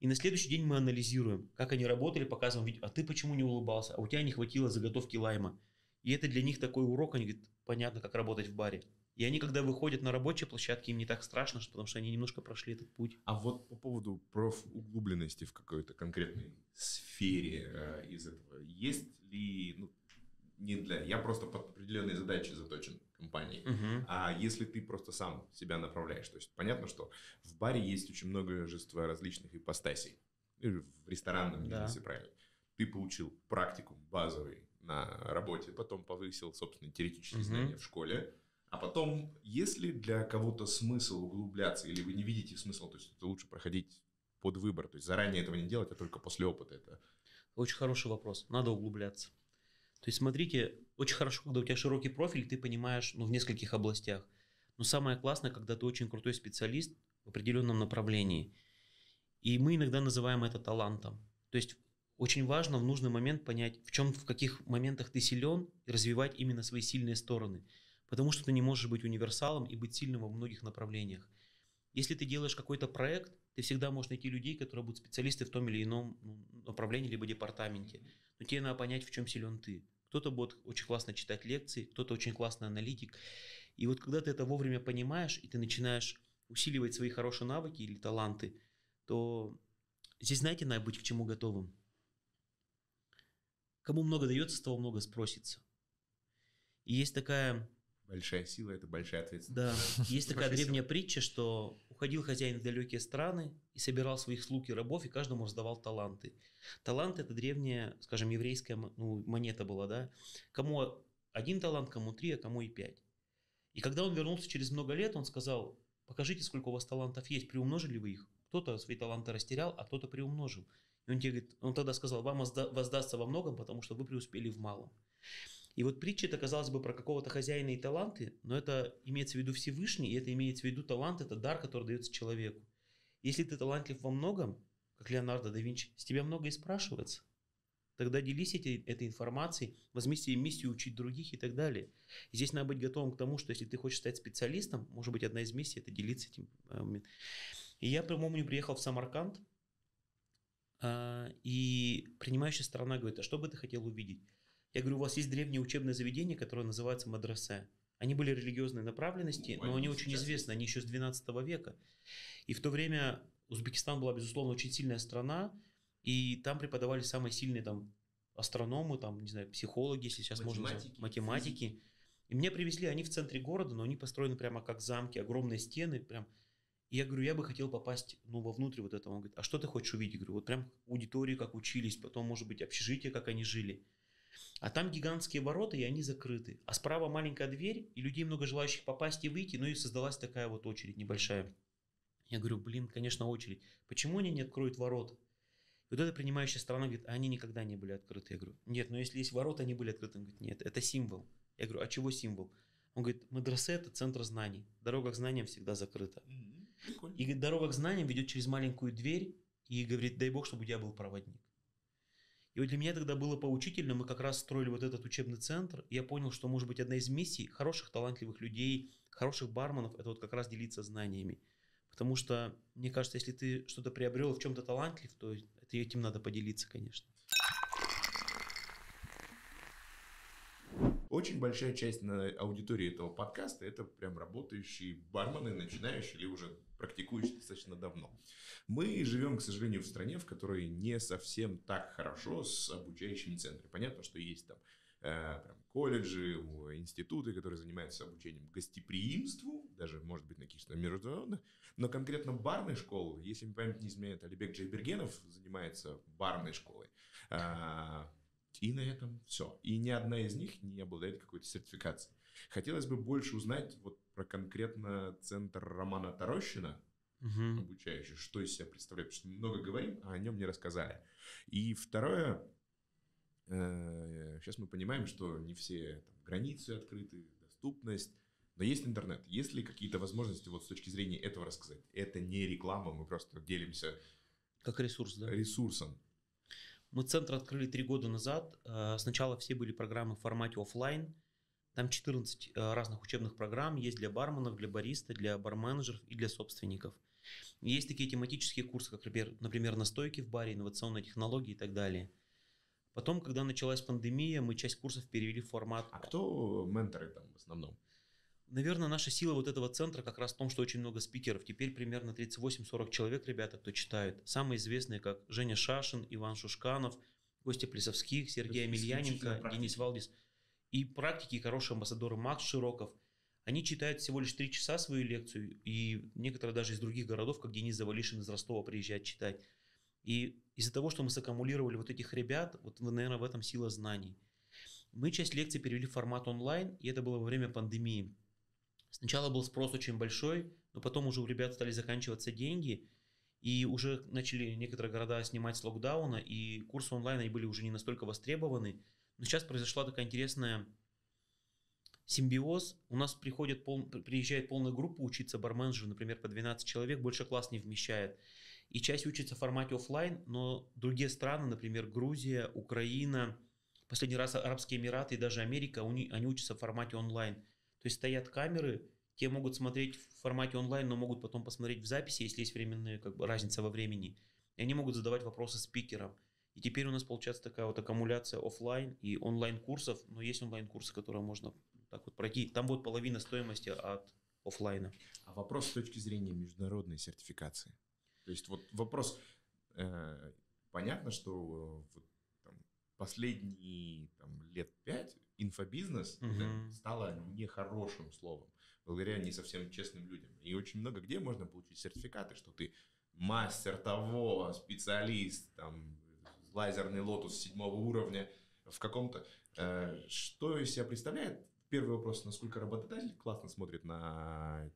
S2: И на следующий день мы анализируем, как они работали, показываем видео. А ты почему не улыбался? А у тебя не хватило заготовки лайма. И это для них такой урок, они говорят, понятно, как работать в баре. И они, когда выходят на рабочие площадки, им не так страшно, потому что они немножко прошли этот путь.
S3: А вот по поводу профуглубленности в какой-то конкретной сфере э, из этого, есть ли, ну, не для... Я просто под определенные задачи заточен компании.
S2: Мгм.
S3: А если ты просто сам себя направляешь, то есть понятно, что в баре есть очень множество различных ипостасей. В ресторанном
S2: Да.
S3: бизнесе, правильно. Ты получил практикум базовый на работе, потом повысил, собственно, теоретические
S2: Мгм.
S3: знания в школе. А потом, если для кого-то смысл углубляться, или вы не видите смысла, то есть это лучше проходить под выбор, то есть заранее этого не делать, а только после опыта это.
S2: Очень хороший вопрос. Надо углубляться. То есть, смотрите, очень хорошо, когда у тебя широкий профиль, ты понимаешь, ну, в нескольких областях. Но самое классное, когда ты очень крутой специалист в определенном направлении. И мы иногда называем это талантом. То есть, очень важно в нужный момент понять, в чем, в каких моментах ты силен, и развивать именно свои сильные стороны. Потому что ты не можешь быть универсалом и быть сильным во многих направлениях. Если ты делаешь какой-то проект, ты всегда можешь найти людей, которые будут специалисты в том или ином ну, направлении, либо департаменте. Но тебе надо понять, в чем силен ты. Кто-то будет очень классно читать лекции, кто-то очень классный аналитик. И вот когда ты это вовремя понимаешь, и ты начинаешь усиливать свои хорошие навыки или таланты, то здесь, знаете, надо быть к чему готовым. Кому много дается, с того много спросится. И есть такая
S3: Большая сила – это большая ответственность.
S2: да, есть такая древняя притча, что уходил хозяин в далекие страны и собирал своих слуг и рабов, и каждому раздавал таланты. Талант – это древняя, скажем, еврейская ну, монета была, да? Кому один талант, кому три, а кому и пять. И когда он вернулся через много лет, он сказал, покажите, сколько у вас талантов есть, приумножили вы их? Кто-то свои таланты растерял, а кто-то приумножил. И он, тебе говорит, он тогда сказал, вам возда- воздастся во многом, потому что вы преуспели в малом. И вот притча это, казалось бы, про какого-то хозяина и таланты, но это имеется в виду Всевышний, и это имеется в виду талант, это дар, который дается человеку. Если ты талантлив во многом, как Леонардо да Винчи, с тебя много и спрашивается. Тогда делись этой, этой информацией, возьми себе миссию учить других и так далее. И здесь надо быть готовым к тому, что если ты хочешь стать специалистом, может быть, одна из миссий – это делиться этим. э. И я, по-моему, приехал в Самарканд, а, и принимающая сторона говорит, а что бы ты хотел увидеть? Я говорю, у вас есть древнее учебное заведение, которое называется Мадресе. Они были религиозной направленности,
S3: Ну,
S2: но
S3: они
S2: очень
S3: сейчас
S2: известны, они еще с 12 века. И в то время Узбекистан была, безусловно, очень сильная страна, и там преподавали самые сильные там астрономы, там, не знаю, психологи, если сейчас можно назвать,
S3: Математики,
S2: математики. И меня привезли, они в центре города, но они построены прямо как замки, огромные стены, прям. И я говорю, я бы хотел попасть, ну, вовнутрь вот этого. Он говорит, а что ты хочешь увидеть? Я говорю, вот прям аудитории, как учились, потом, может быть, общежитие, как они жили. А там гигантские ворота, и они закрыты. А справа маленькая дверь, и людей много желающих попасть и выйти, ну и создалась такая вот очередь небольшая. Я говорю, блин, конечно, очередь. Почему они не откроют ворота? И вот эта принимающая сторона говорит, а они никогда не были открыты. Я говорю, нет, но если есть ворота, они были открыты. Он говорит, нет, это символ. Я говорю, а чего символ? Он говорит, мадресе – это центр знаний. Дорога к знаниям всегда закрыта.
S3: Прикольно.
S2: И говорит, дорога к знаниям ведет через маленькую дверь, и говорит, дай бог, чтобы тебя был проводник. И вот для меня тогда было поучительно, мы как раз строили вот этот учебный центр, и я понял, что может быть одна из миссий хороших, талантливых людей, хороших барменов, это вот как раз делиться знаниями. Потому что, мне кажется, если ты что-то приобрел, в чем-то талантлив, то этим надо поделиться, конечно.
S3: Очень большая часть на аудитории этого подкаста это прям работающие бармены, начинающие или уже практикующие достаточно давно. Мы живем, к сожалению, в стране, в которой не совсем так хорошо с обучающими центрами. Понятно, что есть там э, прям колледжи, институты, которые занимаются обучением гостеприимству, даже, может быть, на каких-то международных, но конкретно барной школы, если мне память не изменяет, Алибек Джайбергенов занимается барной школой. А, И на этом все. И ни одна из них не обладает какой-то сертификацией. Хотелось бы больше узнать вот про конкретно центр Романа Тарощина,
S2: Мгм.
S3: обучающий, что из себя представляет, потому что мы много говорим, а о нем не рассказали. И второе, сейчас мы понимаем, что не все там, границы открыты, доступность, но есть интернет. Есть ли какие-то возможности вот с точки зрения этого рассказать? Это не реклама, мы просто делимся
S2: Как ресурс, да?
S3: ресурсом.
S2: Мы центр открыли три года назад. Э, Сначала все были программы в формате оффлайн. Там 14 э, разных учебных программ есть для барменов, для бариста, для барменеджеров и для собственников. Есть такие тематические курсы, как, например, настойки в баре, инновационные технологии и так далее. Потом, когда началась пандемия, мы часть курсов перевели в формат
S3: А кто менторы там в основном?
S2: Наверное, наша сила вот этого центра как раз в том, что очень много спикеров. Теперь примерно 38-40 человек, ребята, кто читает. Самые известные, как Женя Шашин, Иван Шушканов, Костя Плесовских, Сергей
S3: практики.
S2: Денис Валдис. И практики, и хорошие амбассадоры Макс Широков, они читают всего лишь три часа свою лекцию, и некоторые даже из других городов, как Денис Завалишин из Ростова приезжает читать. И из-за того, что мы саккумулировали вот этих ребят, вот, наверное, в этом сила знаний. Мы часть лекций перевели в формат онлайн, и это было во время пандемии. Сначала был спрос очень большой, но потом уже у ребят стали заканчиваться деньги, и уже начали некоторые города снимать с локдауна, и курсы онлайн они были уже не настолько востребованы. Но сейчас произошла такая интересная симбиоз. У нас приходит пол, приезжает полная группа учиться барменджеру, например, по 12 человек, больше класс не вмещает. И часть учится в формате офлайн, но другие страны, например, Грузия, Украина, последний раз Арабские Эмираты и даже Америка, они учатся в формате онлайн. То есть стоят камеры, те могут смотреть в формате онлайн, но могут потом посмотреть в записи, если есть временная как бы, разница во времени. И они могут задавать вопросы спикерам. И теперь у нас получается такая вот аккумуляция офлайн и онлайн курсов, но есть онлайн курсы, которые можно так вот пройти. Там будет половина стоимости от офлайна.
S3: А вопрос с точки зрения международной сертификации. То есть вот вопрос, э, понятно, что вот, там, последние там, лет пять инфобизнес угу. стало нехорошим словом благодаря не совсем честным людям. И очень много где можно получить сертификаты, что ты мастер того, специалист, там, лазерный лотус седьмого уровня в каком-то... Э, что из себя представляет? Первый вопрос, насколько работодатель классно смотрит на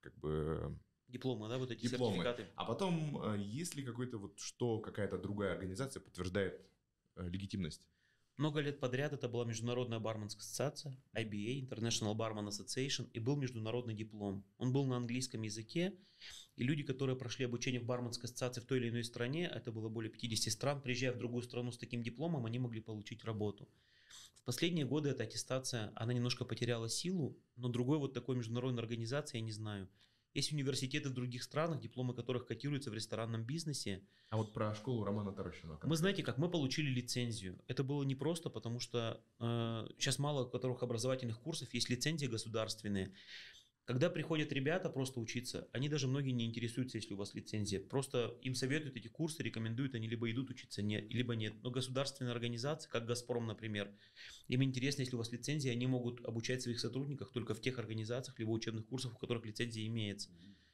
S3: как бы
S2: Дипломы, да, вот эти
S3: дипломы.
S2: сертификаты.
S3: А потом, э, есть ли какой-то вот, что какая-то другая организация подтверждает э, легитимность?
S2: Много лет подряд это была Международная барменская ассоциация, IBA, International Barman Association, и был международный диплом. Он был на английском языке, и люди, которые прошли обучение в барменской ассоциации в той или иной стране, это было более 50 стран, приезжая в другую страну с таким дипломом, они могли получить работу. В последние годы эта аттестация, она немножко потеряла силу, но другой вот такой международной организации я не знаю. Есть университеты в других странах, дипломы которых котируются в ресторанном бизнесе.
S3: А вот про школу Романа Таращина.
S2: Мы знаете, как мы получили лицензию. Это было непросто, потому что э, сейчас мало у которых образовательных курсов есть лицензии государственные. Когда приходят ребята просто учиться, они даже многие не интересуются, если у вас лицензия. Просто им советуют эти курсы, рекомендуют, они либо идут учиться, не, либо нет. Но государственные организации, как «Газпром», например, им интересно, если у вас лицензия, они могут обучать своих сотрудников только в тех организациях, либо учебных курсах, у которых лицензия имеется.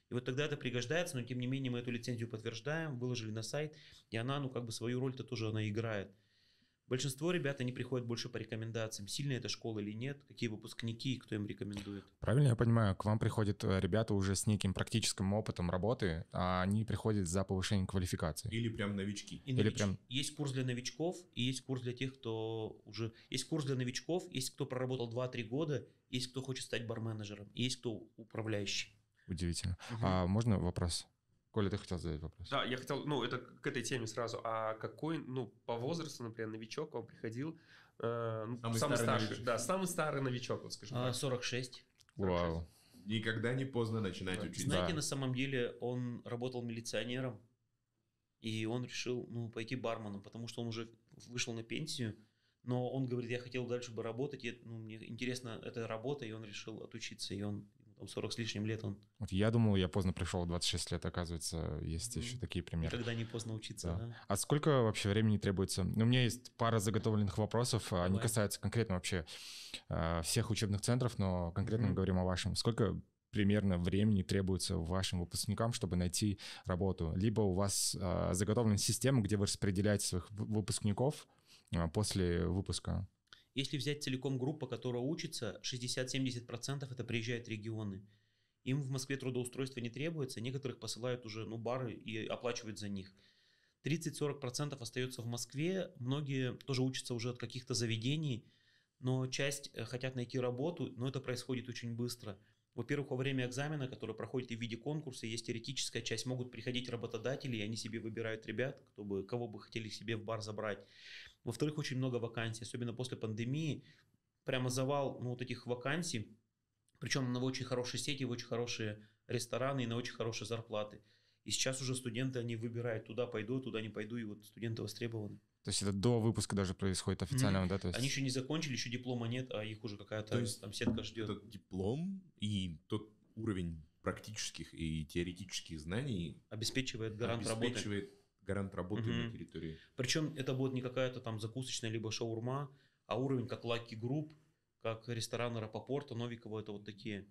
S2: И вот тогда это пригождается, но тем не менее мы эту лицензию подтверждаем, выложили на сайт, и она, ну, как бы свою роль-то тоже она играет. Большинство ребят, они приходят больше по рекомендациям. Сильная эта школа или нет, какие выпускники, кто им рекомендует.
S1: Правильно я понимаю, к вам приходят э, ребята уже с неким практическим опытом работы, а они приходят за повышением квалификации.
S3: Или прям новички.
S2: И Или прям... Есть курс для новичков, и есть курс для тех, кто уже... Есть курс для новичков, есть кто проработал 2-3 года, есть кто хочет стать барменеджером, есть кто управляющий.
S1: Удивительно. Угу. А можно вопрос? Коля, ты хотел задать вопрос?
S4: Да, я хотел, ну, это к этой теме сразу. А какой, ну, по возрасту, например, новичок вам приходил? Э, ну, самый, самый старый, старший, да, самый старый новичок, вот скажем
S2: а, так. 46.
S1: Вау.
S3: Никогда не поздно начинать да. учиться.
S2: Знаете, да. на самом деле он работал милиционером, и он решил, ну, пойти барменом, потому что он уже вышел на пенсию, но он говорит, я хотел дальше бы работать, и, ну, мне интересна эта работа, и он решил отучиться, и он там 40 с лишним лет он.
S1: Вот я думал, я поздно пришел, 26 лет, оказывается, есть mm еще такие примеры.
S2: Никогда не поздно учиться, да. да.
S1: А сколько вообще времени требуется? Ну, у меня есть пара заготовленных вопросов, Давай. они касаются конкретно вообще э, всех учебных центров, но конкретно mm мы говорим о вашем. Сколько примерно времени требуется вашим выпускникам, чтобы найти работу? Либо у вас э, заготовлена система, где вы распределяете своих выпускников э, после выпуска?
S2: Если взять целиком группу, которая учится, 60-70% это приезжают регионы. Им в Москве трудоустройство не требуется, некоторых посылают уже ну, бары и оплачивают за них. 30-40% остается в Москве, многие тоже учатся уже от каких-то заведений, но часть э, хотят найти работу, но это происходит очень быстро. Во-первых, во время экзамена, который проходит и в виде конкурса, есть теоретическая часть, могут приходить работодатели, и они себе выбирают ребят, кто бы, кого бы хотели себе в бар забрать. Во-вторых, очень много вакансий, особенно после пандемии. Прямо завал ну, вот этих вакансий, причем на очень хорошие сети, в очень хорошие рестораны и на очень хорошие зарплаты. И сейчас уже студенты, они выбирают, туда пойду, туда не пойду, и вот студенты востребованы.
S1: То есть это до выпуска даже происходит официально, mm. да? То есть...
S2: Они еще не закончили, еще диплома нет, а их уже какая-то есть там сетка ждет.
S3: Этот диплом и тот уровень практических и теоретических знаний
S2: обеспечивает гарант
S3: обеспечивает работы гарант работы угу. на территории.
S2: Причем это будет не какая-то там закусочная либо шаурма, а уровень как Lucky Group, как рестораны Рапопорта, Новикова, это вот такие.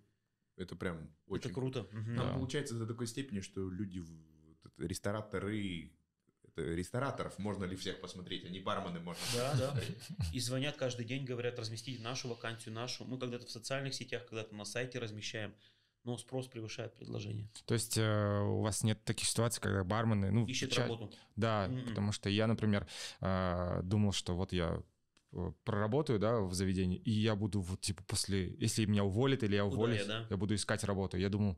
S3: Это прям очень...
S2: Это круто. Мгм.
S3: Там
S1: Да.
S3: получается до такой степени, что люди, рестораторы, это рестораторов можно ли всех посмотреть, а не бармены можно.
S2: Да, да. И звонят каждый день, говорят, разместите нашу вакансию, нашу. Мы когда-то в социальных сетях, когда-то на сайте размещаем, но спрос превышает предложение.
S1: То есть э, у вас нет таких ситуаций, когда бармены... Ну,
S2: Ищет
S1: ча-
S2: работу.
S1: Да,
S2: Мгм.
S1: потому что я, например, э, думал, что вот я э, проработаю, да, в заведении, и я буду вот, типа, после... Если меня уволят или я уволюсь,
S2: я, да?
S1: я буду искать работу. Я думал...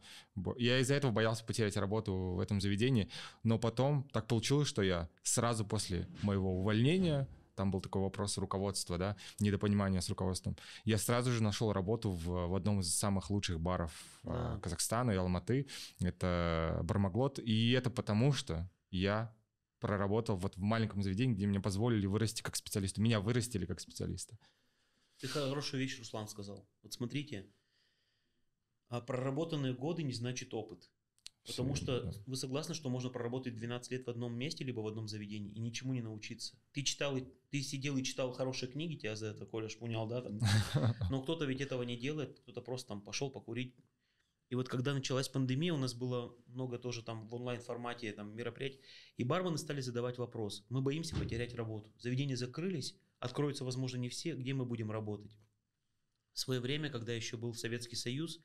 S1: Я из-за этого боялся потерять работу в этом заведении, но потом так получилось, что я сразу после моего увольнения там был такой вопрос руководства, да, недопонимание с руководством. Я сразу же нашел работу в, в одном из самых лучших баров э,
S2: Да.
S1: Казахстана и Алматы. Это Бармаглот. И это потому, что я проработал вот в маленьком заведении, где мне позволили вырасти как специалиста. Меня вырастили как специалиста.
S2: Ты хорошую вещь, Руслан, сказал. Вот смотрите, а проработанные годы не значит опыт. Потому что вы согласны, что можно проработать 12 лет в одном месте, либо в одном заведении и ничему не научиться. Ты читал, ты сидел и читал хорошие книги, тебя за это Коля шпунял, да? Там. Но кто-то ведь этого не делает, кто-то просто там пошел покурить. И вот когда началась пандемия, у нас было много тоже там в онлайн-формате там мероприятий, и бармены стали задавать вопрос. Мы боимся потерять работу. Заведения закрылись, откроются, возможно, не все, где мы будем работать. В свое время, когда еще был Советский Союз,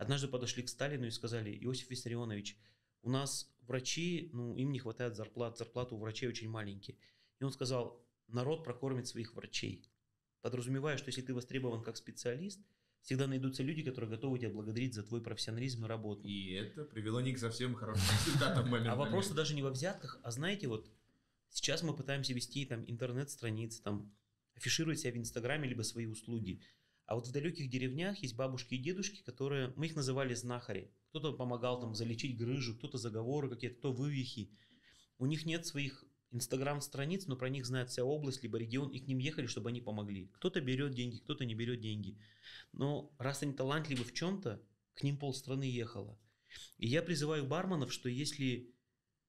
S2: однажды подошли к Сталину и сказали, Иосиф Виссарионович, у нас врачи, ну, им не хватает зарплат, зарплаты у врачей очень маленькие. И он сказал, народ прокормит своих врачей. Подразумевая, что если ты востребован как специалист, всегда найдутся люди, которые готовы тебя благодарить за твой профессионализм и работу.
S3: И это привело не к совсем хорошим результатам
S2: А
S3: моментально.
S2: вопрос даже не во взятках, а знаете, вот сейчас мы пытаемся вести там интернет-страницы, там афишировать себя в Инстаграме, либо свои услуги. А вот в далеких деревнях есть бабушки и дедушки, которые, мы их называли знахари. Кто-то помогал там залечить грыжу, кто-то заговоры какие-то, кто вывихи. У них нет своих инстаграм-страниц, но про них знает вся область, либо регион, и к ним ехали, чтобы они помогли. Кто-то берет деньги, кто-то не берет деньги. Но раз они талантливы в чем-то, к ним полстраны ехало. И я призываю барменов, что если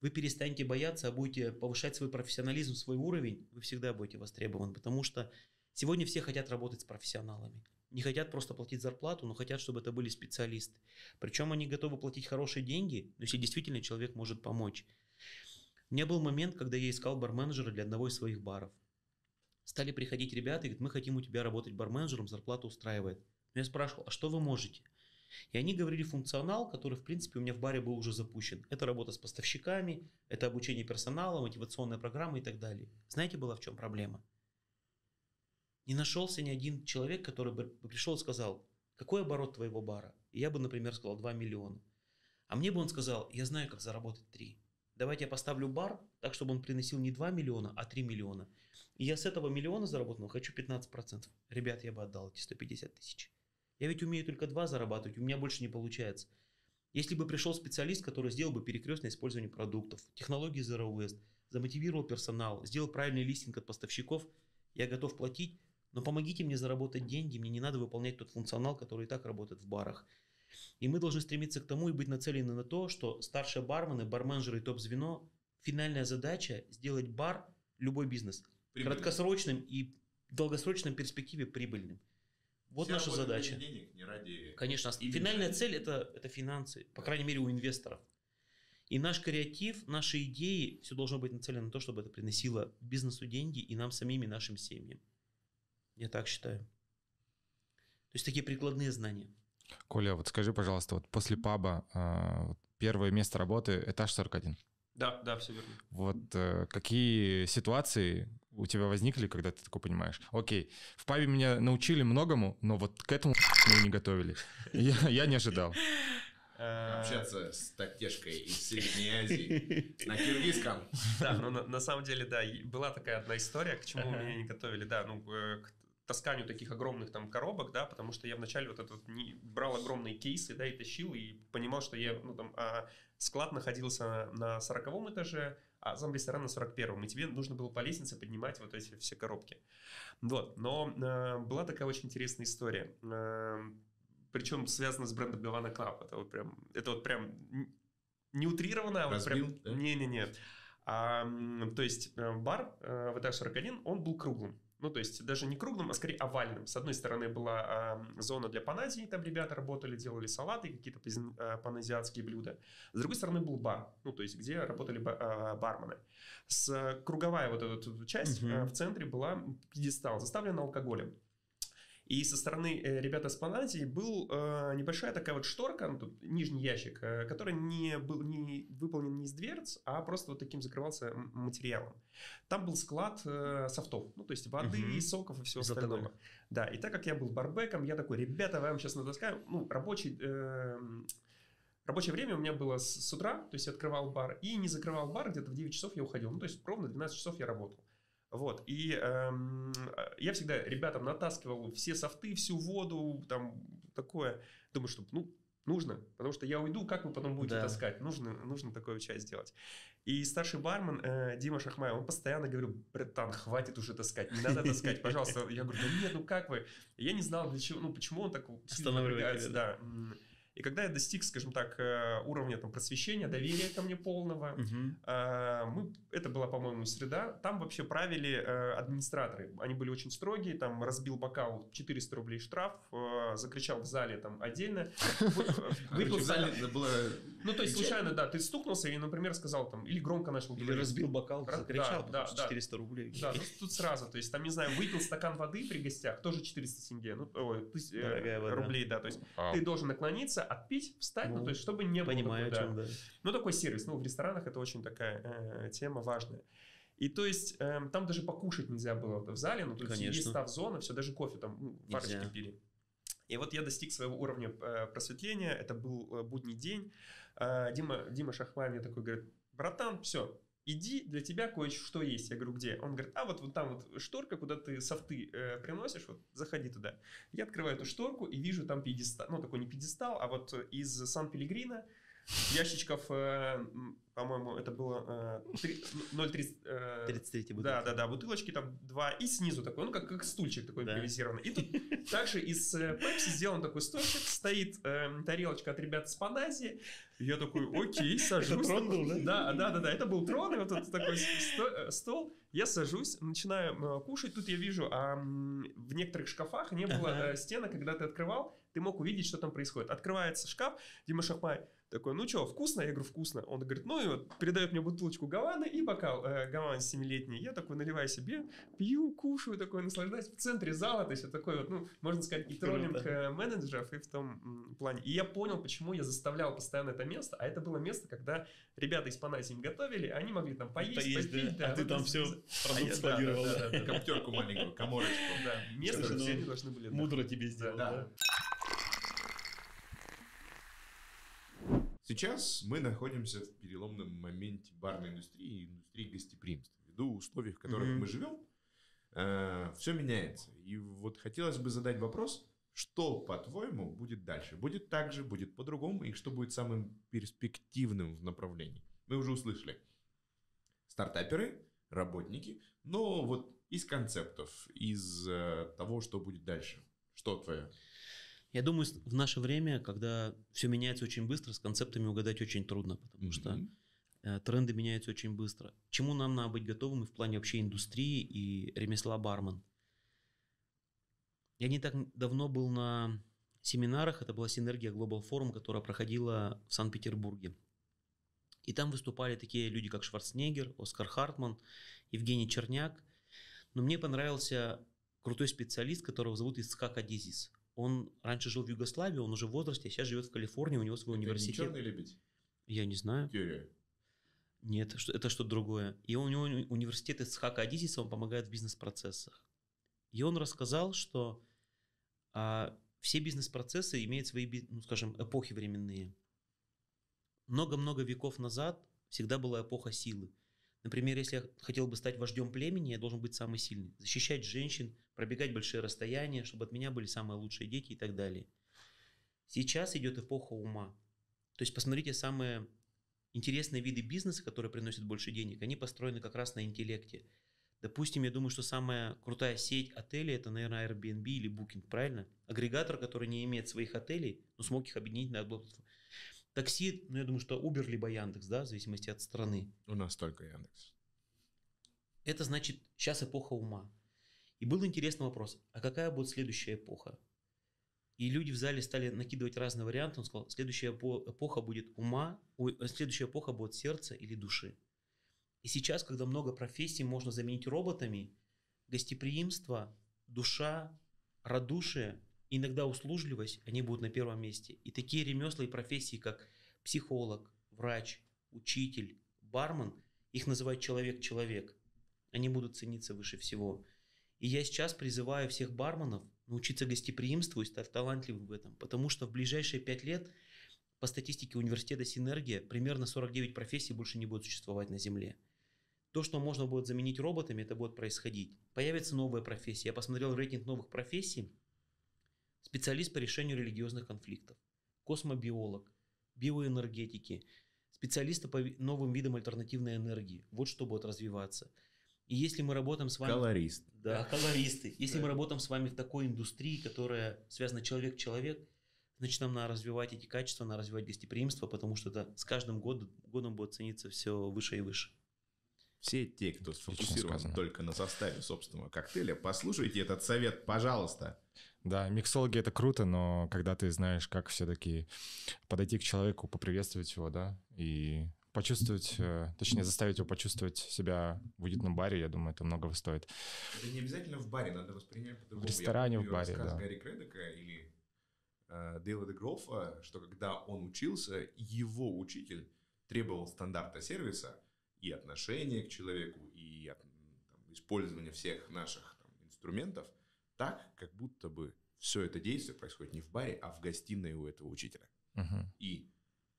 S2: вы перестанете бояться, а будете повышать свой профессионализм, свой уровень, вы всегда будете востребованы. Потому что сегодня все хотят работать с профессионалами. Не хотят просто платить зарплату, но хотят, чтобы это были специалисты. Причем они готовы платить хорошие деньги, но если действительно человек может помочь. У меня был момент, когда я искал барменеджера для одного из своих баров. Стали приходить ребята и говорят, мы хотим у тебя работать барменджером, зарплата устраивает. Я спрашивал, а что вы можете? И они говорили функционал, который, в принципе, у меня в баре был уже запущен. Это работа с поставщиками, это обучение персонала, мотивационная программа и так далее. Знаете, была в чем проблема? Не нашелся ни один человек, который бы пришел и сказал, какой оборот твоего бара? И я бы, например, сказал 2 миллиона. А мне бы он сказал, я знаю, как заработать 3. Давайте я поставлю бар так, чтобы он приносил не 2 миллиона, а 3 миллиона. И я с этого миллиона заработанного хочу 15%. Ребят, я бы отдал эти 150 тысяч. Я ведь умею только 2 зарабатывать, у меня больше не получается. Если бы пришел специалист, который сделал бы перекрестное использование продуктов, технологии Zero Waste, замотивировал персонал, сделал правильный листинг от поставщиков, я готов платить, но помогите мне заработать деньги, мне не надо выполнять тот функционал, который и так работает в барах. И мы должны стремиться к тому и быть нацелены на то, что старшие бармены, барменджеры и топ-звено, финальная задача сделать бар, любой бизнес,
S3: Прибыльно.
S2: краткосрочным и в долгосрочном перспективе прибыльным. Вот
S3: Все
S2: наша задача.
S3: ради денег, не ради...
S2: Конечно,
S3: имиджа.
S2: финальная цель это, это финансы, по крайней мере у инвесторов. И наш креатив, наши идеи, все должно быть нацелено на то, чтобы это приносило бизнесу деньги и нам самим, и нашим семьям. Я так считаю. То есть такие прикладные знания.
S1: Коля, вот скажи, пожалуйста, вот после паба э, первое место работы этаж 41.
S4: Да, да, все верно.
S1: Вот э, какие ситуации у тебя возникли, когда ты такой понимаешь? Окей, в пабе меня научили многому, но вот к этому мы не готовили. Я, я не ожидал.
S4: Э,
S3: Общаться с Татешкой из Средней Азии на киргизском.
S4: Да, ну на, на самом деле, да, была такая одна история, к чему меня не готовили, да, ну, к тасканию таких огромных там коробок, да, потому что я вначале вот этот не, брал огромные кейсы, да, и тащил, и понимал, что я, ну, там, а, склад находился на сороковом этаже, а сам ресторан на 41-м, и тебе нужно было по лестнице поднимать вот эти все коробки. Вот, но э, была такая очень интересная история, э, причем связана с брендом Havana Club, это вот прям, это вот прям не утрированно, а вот
S3: Разбил,
S4: прям,
S3: да?
S4: не-не-не, а, то есть э, бар э, в этаж 41, он был круглым. Ну, то есть даже не круглым, а скорее овальным. С одной стороны была э, зона для паназии, там ребята работали, делали салаты, какие-то э, паназиатские блюда. С другой стороны был бар, ну, то есть где работали э, бармены. С круговая вот эта часть uh-huh. э, в центре была пьедестал, заставлен алкоголем. И со стороны э, ребята с Паназии был э, небольшая такая вот шторка, ну, тут, нижний ящик, э, который не был не выполнен не из дверц, а просто вот таким закрывался материалом. Там был склад э, софтов, ну то есть воды, угу. соков и всего остального. Да, и так как я был барбеком, я такой, ребята, вам сейчас натаскаю, ну рабочий... Э, Рабочее время у меня было с, с утра, то есть я открывал бар и не закрывал бар, где-то в 9 часов я уходил. Ну, то есть ровно 12 часов я работал. Вот, и эм, я всегда ребятам натаскивал все софты, всю воду, там такое. Думаю, что, ну, нужно, потому что я уйду, как вы потом будете да. таскать? Нужно, нужно такую часть сделать. И старший бармен э, Дима Шахмаев, он постоянно говорил, братан, хватит уже таскать, не надо таскать, пожалуйста. Я говорю, да нет, ну как вы? Я не знал, для чего, ну почему он так сильно напрягается. Да. И когда я достиг, скажем так, э, уровня там, просвещения, доверия ко мне полного, uh-huh. мы, это была, по-моему, среда, там вообще правили э, администраторы. Они были очень строгие, там разбил бокал 400 рублей штраф, закричал в зале там отдельно.
S3: Выпил в зале было...
S4: Ну, то есть, случайно, да, ты стукнулся и, например, сказал там, или громко начал
S2: Или разбил бокал, закричал, да, да, 400 рублей.
S4: Да, тут сразу, то есть, там, не знаю, выпил стакан воды при гостях, тоже 400 тенге, ну, рублей, да, то есть, ты должен наклониться, хочется отпить, встать, ну, ну то есть чтобы не
S2: было понимаю,
S4: да. да. Ну такой сервис, ну в ресторанах это очень такая э, тема важная. И то есть э, там даже покушать нельзя было в зале, ну то есть есть став-зона, все, даже кофе там ну, парочки пили. И вот я достиг своего уровня э, просветления, это был э, будний день. Э, Дима, Дима Шахмай мне такой говорит, братан, все, иди, для тебя кое-что есть. Я говорю, где? Он говорит, а вот, вот там вот шторка, куда ты софты э, приносишь, вот заходи туда. Я открываю эту шторку и вижу там пьедестал, ну такой не пьедестал, а вот из Сан-Пелегрино ящичков, э, по-моему, это было э, 0,30... Э, 33 бутылки. Да, да, да, бутылочки там два, и снизу такой, ну как, как стульчик такой да. импровизированный. И тут также из э, пепси сделан такой стульчик, стоит э, тарелочка от ребят с Паназии, я такой, окей, сажусь. Это
S2: трон был, да?
S4: Да, да, да, да, это был трон, и вот тут такой стол. Я сажусь, начинаю э, кушать, тут я вижу, а в некоторых шкафах не было ага. Э, стены, когда ты открывал, ты мог увидеть, что там происходит. Открывается шкаф, Дима Шахмай такой, ну что, вкусно? Я говорю, вкусно. Он говорит, ну и вот передает мне бутылочку Гаваны и бокал э, Гаваны 7-летний. Я такой наливаю себе, пью, кушаю, такой наслаждаюсь в центре зала. То есть вот такой вот, ну, можно сказать, и троллинг э, менеджеров, и в том м, плане. И я понял, почему я заставлял постоянно это место. А это было место, когда ребята из Панасии им готовили, они могли там поесть, поесть попить. Да.
S2: Да, а ты там все продукт складировал. Да,
S3: да, да, Коптерку маленькую, коморочку.
S4: Да, место, где они должны были.
S2: Мудро тебе сделал, да.
S3: Сейчас мы находимся в переломном моменте барной индустрии и индустрии гостеприимства. Ввиду условий, в которых mm-hmm. мы живем, э, все меняется. И вот хотелось бы задать вопрос, что, по-твоему, будет дальше? Будет так же, будет по-другому, и что будет самым перспективным в направлении? Мы уже услышали. Стартаперы, работники, но вот из концептов, из э, того, что будет дальше. Что твое?
S2: Я думаю, в наше время, когда все меняется очень быстро, с концептами угадать очень трудно, потому mm-hmm. что э, тренды меняются очень быстро. Чему нам надо быть готовыми в плане вообще индустрии и ремесла бармен? Я не так давно был на семинарах, это была Синергия Global Forum, которая проходила в Санкт-Петербурге. И там выступали такие люди, как Шварценеггер, Оскар Хартман, Евгений Черняк. Но мне понравился крутой специалист, которого зовут Исхак Адизис. Он раньше жил в Югославии, он уже в возрасте, а сейчас живет в Калифорнии, у него свой это университет.
S3: Это черный лебедь?
S2: Я не знаю.
S3: Теория.
S2: Нет, это что-то другое. И у него университет из Хака Адисиса, он помогает в бизнес-процессах. И он рассказал, что а, все бизнес-процессы имеют свои, ну, скажем, эпохи временные. Много-много веков назад всегда была эпоха силы. Например, если я хотел бы стать вождем племени, я должен быть самый сильный. Защищать женщин, пробегать большие расстояния, чтобы от меня были самые лучшие дети и так далее. Сейчас идет эпоха ума. То есть посмотрите, самые интересные виды бизнеса, которые приносят больше денег, они построены как раз на интеллекте. Допустим, я думаю, что самая крутая сеть отелей это, наверное, Airbnb или Booking, правильно? Агрегатор, который не имеет своих отелей, но смог их объединить на одну платформу. Такси, ну я думаю, что Uber либо Яндекс, да, в зависимости от страны.
S3: У нас только Яндекс.
S2: Это значит сейчас эпоха ума. И был интересный вопрос, а какая будет следующая эпоха? И люди в зале стали накидывать разные варианты. Он сказал, следующая эпоха будет ума, ой, следующая эпоха будет сердца или души. И сейчас, когда много профессий можно заменить роботами, гостеприимство, душа, радушие, иногда услужливость, они будут на первом месте. И такие ремесла и профессии, как психолог, врач, учитель, бармен, их называют человек-человек. Они будут цениться выше всего. И я сейчас призываю всех барменов научиться гостеприимству и стать талантливым в этом, потому что в ближайшие пять лет по статистике университета Синергия примерно 49 профессий больше не будет существовать на Земле. То, что можно будет заменить роботами, это будет происходить. Появится новая профессия. Я посмотрел рейтинг новых профессий. Специалист по решению религиозных конфликтов, космобиолог, биоэнергетики, специалисты по новым видам альтернативной энергии. Вот что будет развиваться – и если мы работаем с вами...
S3: Колорист.
S2: Да, колористы. Если мы работаем с вами в такой индустрии, которая связана человек-человек, значит, нам надо развивать эти качества, надо развивать гостеприимство, потому что это с каждым годом, годом будет цениться все выше и выше.
S3: Все те, кто сфокусирован только на составе собственного коктейля, послушайте этот совет, пожалуйста.
S1: Да, миксологи это круто, но когда ты знаешь, как все-таки подойти к человеку, поприветствовать его, да, и почувствовать, э, точнее, заставить его почувствовать себя в уютном баре, я думаю, это многого стоит.
S3: Это не обязательно в баре, надо воспринять по-другому.
S1: В ресторане,
S3: я
S1: в баре, да.
S3: Гарри Кредека или э, Дейла де Грофа, что когда он учился, его учитель требовал стандарта сервиса и отношения к человеку, и там, использования всех наших там, инструментов так, как будто бы все это действие происходит не в баре, а в гостиной у этого учителя.
S1: Угу.
S3: И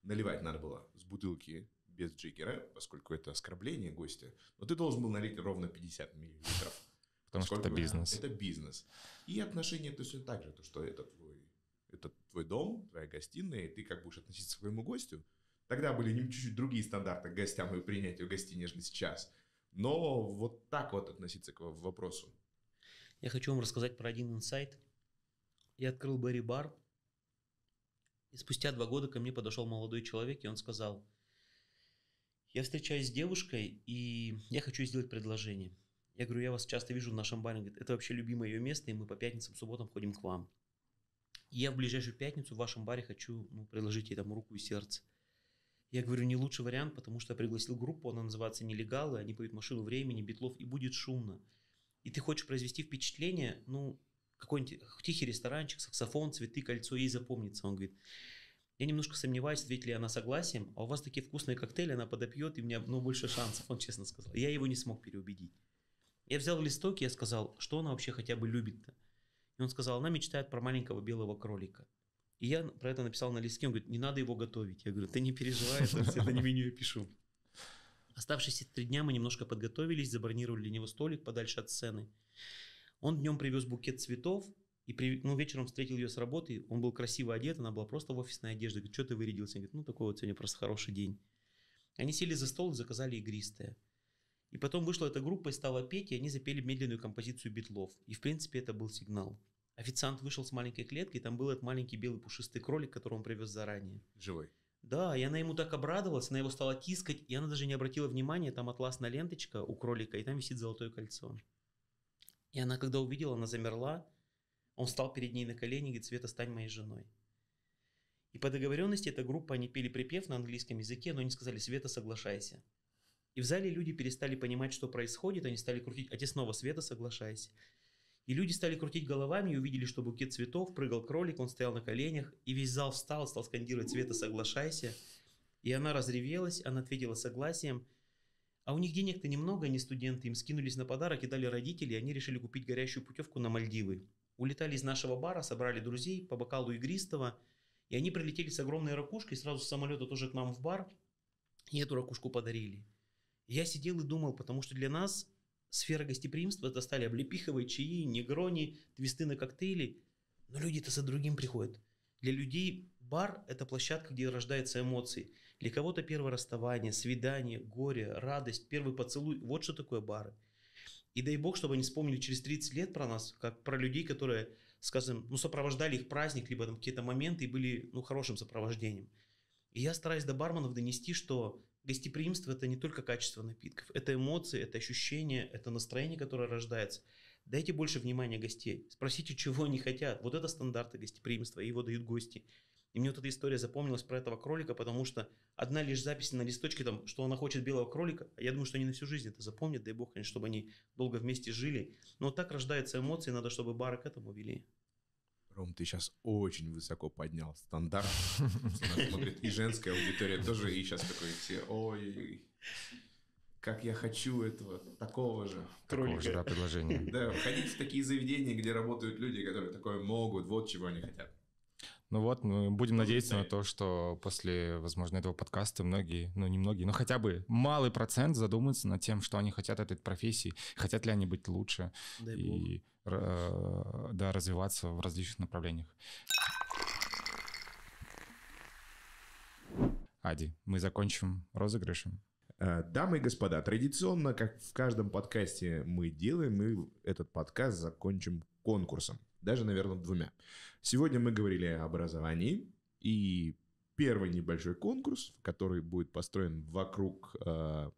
S3: наливать надо было с бутылки без джиггера, поскольку это оскорбление гостя, но ты должен был налить ровно 50 миллилитров.
S1: Потому что это бизнес.
S3: Это бизнес. И отношения это все так же, то что это твой, это твой дом, твоя гостиная, и ты как будешь относиться к своему гостю. Тогда были чуть-чуть другие стандарты к гостям и принятию гостей, нежели сейчас. Но вот так вот относиться к вопросу.
S2: Я хочу вам рассказать про один инсайт. Я открыл Барри Бар, и спустя два года ко мне подошел молодой человек, и он сказал, я встречаюсь с девушкой, и я хочу сделать предложение. Я говорю, я вас часто вижу в нашем баре. Говорит, это вообще любимое ее место, и мы по пятницам, субботам ходим к вам. И я в ближайшую пятницу в вашем баре хочу ну, предложить ей там руку и сердце. Я говорю, не лучший вариант, потому что я пригласил группу, она называется «Нелегалы», они поют «Машину времени», «Битлов», и будет шумно. И ты хочешь произвести впечатление, ну, какой-нибудь тихий ресторанчик, саксофон, цветы, кольцо, ей запомнится. Он говорит, я немножко сомневаюсь, ответит ли она согласием, а у вас такие вкусные коктейли, она подопьет, и у меня ну, больше шансов, он честно сказал. Я его не смог переубедить. Я взял листок, и я сказал, что она вообще хотя бы любит-то. И он сказал, она мечтает про маленького белого кролика. И я про это написал на листке, он говорит, не надо его готовить. Я говорю, ты не переживай, это не меню я пишу. Оставшиеся три дня мы немножко подготовились, забронировали для него столик подальше от сцены. Он днем привез букет цветов, и при, ну, вечером встретил ее с работы, он был красиво одет, она была просто в офисной одежде. Говорит, что ты вырядился? Говорит, ну такой вот сегодня просто хороший день. Они сели за стол и заказали игристое. И потом вышла эта группа и стала петь, и они запели медленную композицию битлов. И в принципе это был сигнал. Официант вышел с маленькой клеткой, и там был этот маленький белый пушистый кролик, которого он привез заранее.
S3: Живой.
S2: Да, и она ему так обрадовалась, она его стала тискать, и она даже не обратила внимания, там атласная ленточка у кролика, и там висит золотое кольцо. И она, когда увидела, она замерла, он встал перед ней на колени и говорит, Света, стань моей женой. И по договоренности эта группа, они пели припев на английском языке, но они сказали, Света, соглашайся. И в зале люди перестали понимать, что происходит, они стали крутить, а те снова, Света, соглашайся. И люди стали крутить головами и увидели, что букет цветов, прыгал кролик, он стоял на коленях, и весь зал встал, стал скандировать «Света, соглашайся». И она разревелась, она ответила согласием. А у них денег-то немного, они студенты, им скинулись на подарок и дали родители, и они решили купить горящую путевку на Мальдивы. Улетали из нашего бара, собрали друзей по бокалу игристого, и они прилетели с огромной ракушкой сразу с самолета тоже к нам в бар, и эту ракушку подарили. я сидел и думал, потому что для нас сфера гостеприимства это стали облепиховые чаи, негрони, твисты на коктейли, но люди-то за другим приходят. Для людей бар – это площадка, где рождаются эмоции. Для кого-то первое расставание, свидание, горе, радость, первый поцелуй – вот что такое бары – и дай бог, чтобы они вспомнили через 30 лет про нас, как про людей, которые, скажем, ну, сопровождали их праздник, либо там какие-то моменты и были, ну, хорошим сопровождением. И я стараюсь до барменов донести, что гостеприимство – это не только качество напитков, это эмоции, это ощущения, это настроение, которое рождается. Дайте больше внимания гостей. Спросите, чего они хотят. Вот это стандарты гостеприимства, его дают гости. И мне вот эта история запомнилась про этого кролика, потому что одна лишь запись на листочке, там, что она хочет белого кролика, а я думаю, что они на всю жизнь это запомнят, дай бог, конечно, чтобы они долго вместе жили. Но так рождаются эмоции, надо, чтобы бары к этому вели.
S3: Ром, ты сейчас очень высоко поднял стандарт. Смотрит и женская аудитория тоже, и сейчас такой все, ой, как я хочу этого, такого же.
S1: Такого же, да, предложения.
S3: Да, ходить в такие заведения, где работают люди, которые такое могут, вот чего они хотят.
S1: Ну вот, мы будем надеяться на то, что после, возможно, этого подкаста многие, ну не многие, но хотя бы малый процент задумаются над тем, что они хотят от этой профессии, хотят ли они быть лучше
S2: Дай
S1: и э, да, развиваться в различных направлениях. Ади, мы закончим розыгрышем.
S3: Э, Дамы и господа, традиционно, как в каждом подкасте мы делаем, мы этот подкаст закончим конкурсом. Даже, наверное, двумя. Сегодня мы говорили о образовании. И первый небольшой конкурс, который будет построен вокруг э,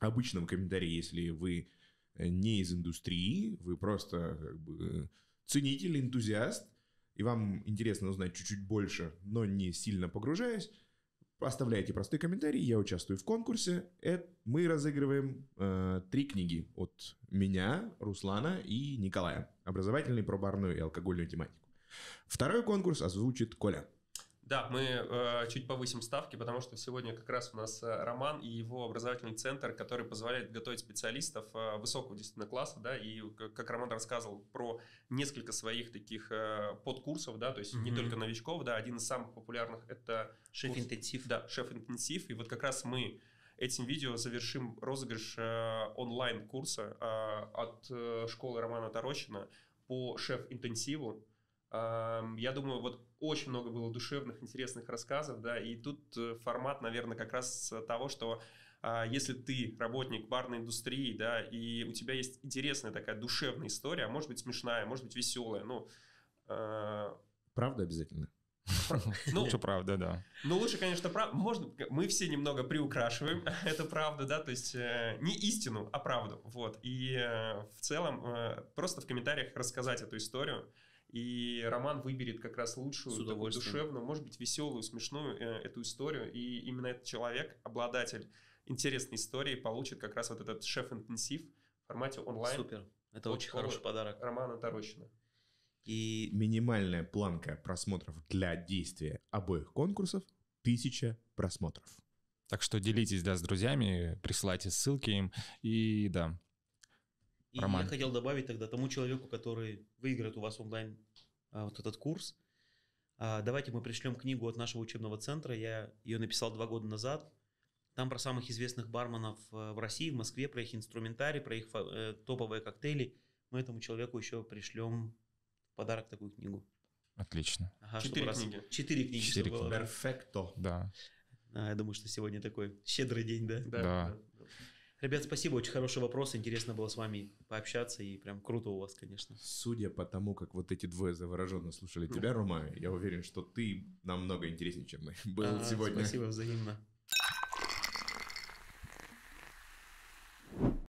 S3: обычного комментария, если вы не из индустрии, вы просто как бы, ценитель, энтузиаст, и вам интересно узнать чуть-чуть больше, но не сильно погружаясь, Оставляйте простые комментарии, я участвую в конкурсе. Это мы разыгрываем э, три книги от меня, Руслана и Николая. Образовательные про барную и алкогольную тематику. Второй конкурс озвучит Коля.
S4: Да, мы э, чуть повысим ставки, потому что сегодня как раз у нас э, Роман и его образовательный центр, который позволяет готовить специалистов э, высокого действительно класса, да, и как, Роман рассказывал про несколько своих таких э, подкурсов, да, то есть mm-hmm. не только новичков, да, один из самых популярных это
S2: шеф-интенсив,
S4: да, шеф-интенсив, и вот как раз мы этим видео завершим розыгрыш э, онлайн курса э, от э, школы Романа Тарощина по шеф-интенсиву. Я думаю, вот очень много было душевных, интересных рассказов, да, и тут э, формат, наверное, как раз того, что а, если ты работник барной индустрии, да, и у тебя есть интересная такая душевная история, а может быть смешная, может быть веселая, ну...
S3: А, правда обязательно?
S1: Ну, лучше правда, да.
S4: Ну, лучше, конечно, правда. Можно, мы все немного приукрашиваем, это правда, да, то есть э, не истину, а правду, вот. И э, в целом э, просто в комментариях рассказать эту историю, и Роман выберет как раз лучшую, такую душевную, может быть, веселую, смешную э, эту историю. И именно этот человек, обладатель интересной истории, получит как раз вот этот шеф-интенсив в формате онлайн.
S2: Супер. Это очень хороший подарок.
S4: Романа Тарощина.
S3: И минимальная планка просмотров для действия обоих конкурсов – тысяча просмотров.
S1: Так что делитесь, да, с друзьями, присылайте ссылки им, и да,
S2: и Роман. я хотел добавить тогда тому человеку, который выиграет у вас онлайн а, вот этот курс, а, давайте мы пришлем книгу от нашего учебного центра. Я ее написал два года назад. Там про самых известных барменов э, в России, в Москве, про их инструментарий, про их э, топовые коктейли. Мы этому человеку еще пришлем в подарок такую книгу.
S1: Отлично.
S4: Ага, Четыре книги.
S2: Раз... Четыре книги.
S1: Четыре книги.
S3: Перфекто.
S1: Да.
S2: А, я думаю, что сегодня такой щедрый день, да?
S1: Да. да.
S2: Ребят, спасибо, очень хороший вопрос. Интересно было с вами пообщаться, и прям круто у вас, конечно.
S3: Судя по тому, как вот эти двое завороженно слушали тебя, Рома, я уверен, что ты намного интереснее, чем мы был а, сегодня.
S2: Спасибо взаимно.